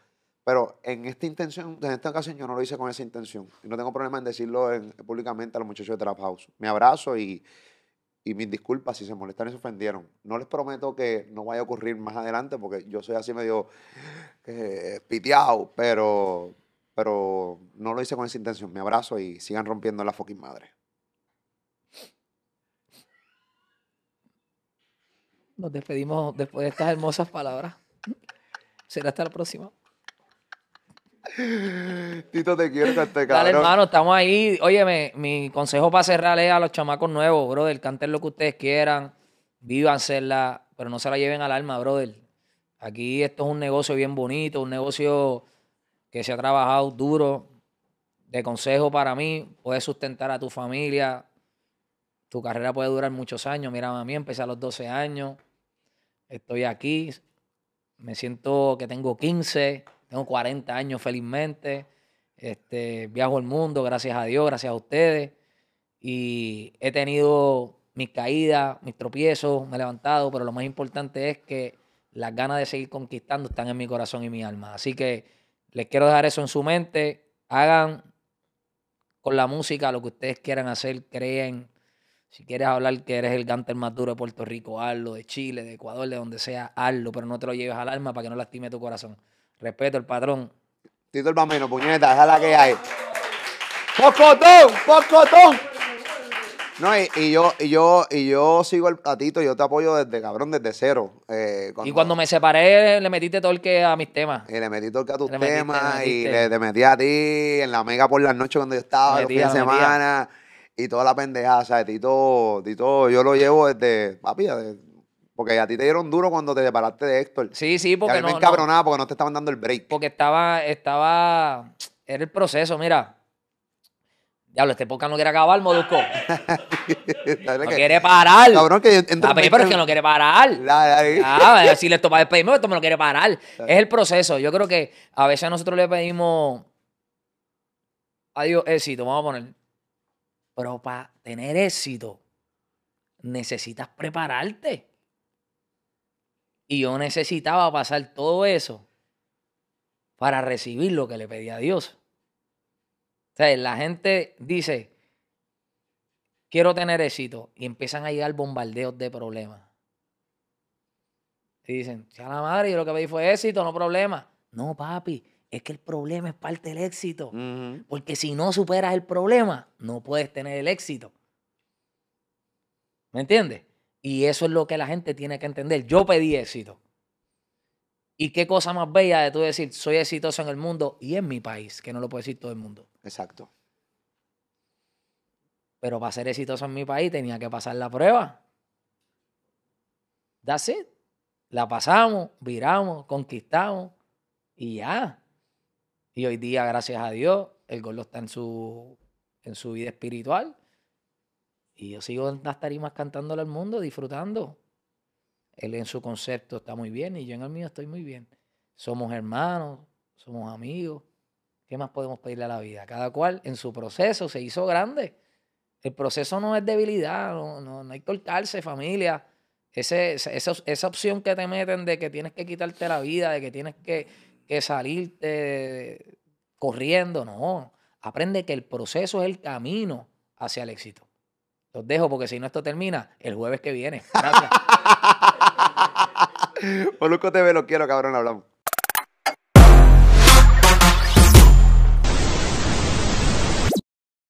pero en esta intención, en esta ocasión, yo no lo hice con esa intención. Y no tengo problema en decirlo públicamente a los muchachos de Trap House. Me abrazo y, y mis disculpas si se molestaron y se ofendieron. No les prometo que no vaya a ocurrir más adelante, porque yo soy así medio eh, pero pero no lo hice con esa intención. Me abrazo y sigan rompiendo la fucking madre. Nos despedimos después de estas hermosas palabras. Será hasta la próxima. Tito, te quiero este cabrón. Dale, hermano, estamos ahí. Óyeme, mi consejo para cerrar es a los chamacos nuevos, brother. Canten lo que ustedes quieran. Vívansela, pero no se la lleven al alma, brother. Aquí esto es un negocio bien bonito, un negocio que se ha trabajado duro. De consejo para mí, puedes sustentar a tu familia. Tu carrera puede durar muchos años. Mira, a mí empecé a los 12 años. Estoy aquí. Me siento que tengo 15. Tengo 40 años felizmente. Este, viajo el mundo, gracias a Dios, gracias a ustedes. Y he tenido mis caídas, mis tropiezos, me he levantado, pero lo más importante es que las ganas de seguir conquistando están en mi corazón y mi alma. Así que les quiero dejar eso en su mente. Hagan con la música lo que ustedes quieran hacer, creen. Si quieres hablar que eres el ganter más duro de Puerto Rico, hazlo, de Chile, de Ecuador, de donde sea, hazlo, pero no te lo lleves al alma para que no lastime tu corazón. Respeto el patrón. Tito el Bambino, puñeta, déjala que hay. ¡Pocotón! ¡Pocotón! No, y, yo, y yo, y yo sigo el platito, yo te apoyo desde cabrón, desde cero. Eh, y cuando me separé, le metiste todo el que a mis temas. Y le metí todo el que a tus temas, y le, te metí a ti en la mega por las noches cuando yo estaba, los fines de semana, y toda la pendejada, ¿sabes? Tito, Tito, yo lo llevo desde, papi, porque a ti te dieron duro cuando te separaste de Héctor. Sí, sí, porque y a mí me encabronaba porque no te estaban dando el break. Porque estaba, estaba, era el proceso, mira Diablo, este podcast no quiere acabar, Molusco. no quiere parar. Cabrón, que pero es que no quiere parar. Ah, decirle esto para despedirme, esto me lo quiere parar. Es el proceso. Yo creo que a veces nosotros le pedimos a Dios éxito, vamos a poner. Pero para tener éxito, necesitas prepararte. Y yo necesitaba pasar todo eso para recibir lo que le pedí a Dios. O sea, la gente dice, quiero tener éxito, y empiezan a llegar bombardeos de problemas. Y dicen, si a la madre, yo lo que pedí fue éxito, no problema. No, papi, es que el problema es parte del éxito. Porque si no superas el problema, no puedes tener el éxito. ¿Me entiendes? Y eso es lo que la gente tiene que entender. Yo pedí éxito. Y qué cosa más bella de tú decir, soy exitoso en el mundo y en mi país, que no lo puede decir todo el mundo. Exacto. Pero para ser exitoso en mi país tenía que pasar la prueba. That's it. La pasamos, viramos, conquistamos y ya. Y hoy día, gracias a Dios, el gordo está en su, en su vida espiritual. Y yo sigo en las tarimas cantándole al mundo, disfrutando. Él en su concepto está muy bien y yo en el mío estoy muy bien. Somos hermanos, somos amigos. ¿Qué más podemos pedirle a la vida? Cada cual en su proceso se hizo grande. El proceso no es debilidad, no, no, hay que cortarse, familia. Ese, esa, esa, opción que te meten de que tienes que quitarte la vida, de que tienes que, que salirte corriendo, no. Aprende que el proceso es el camino hacia el éxito. Los dejo porque si no esto termina el jueves que viene. Gracias. Moluco TV, lo quiero, cabrón, hablamos.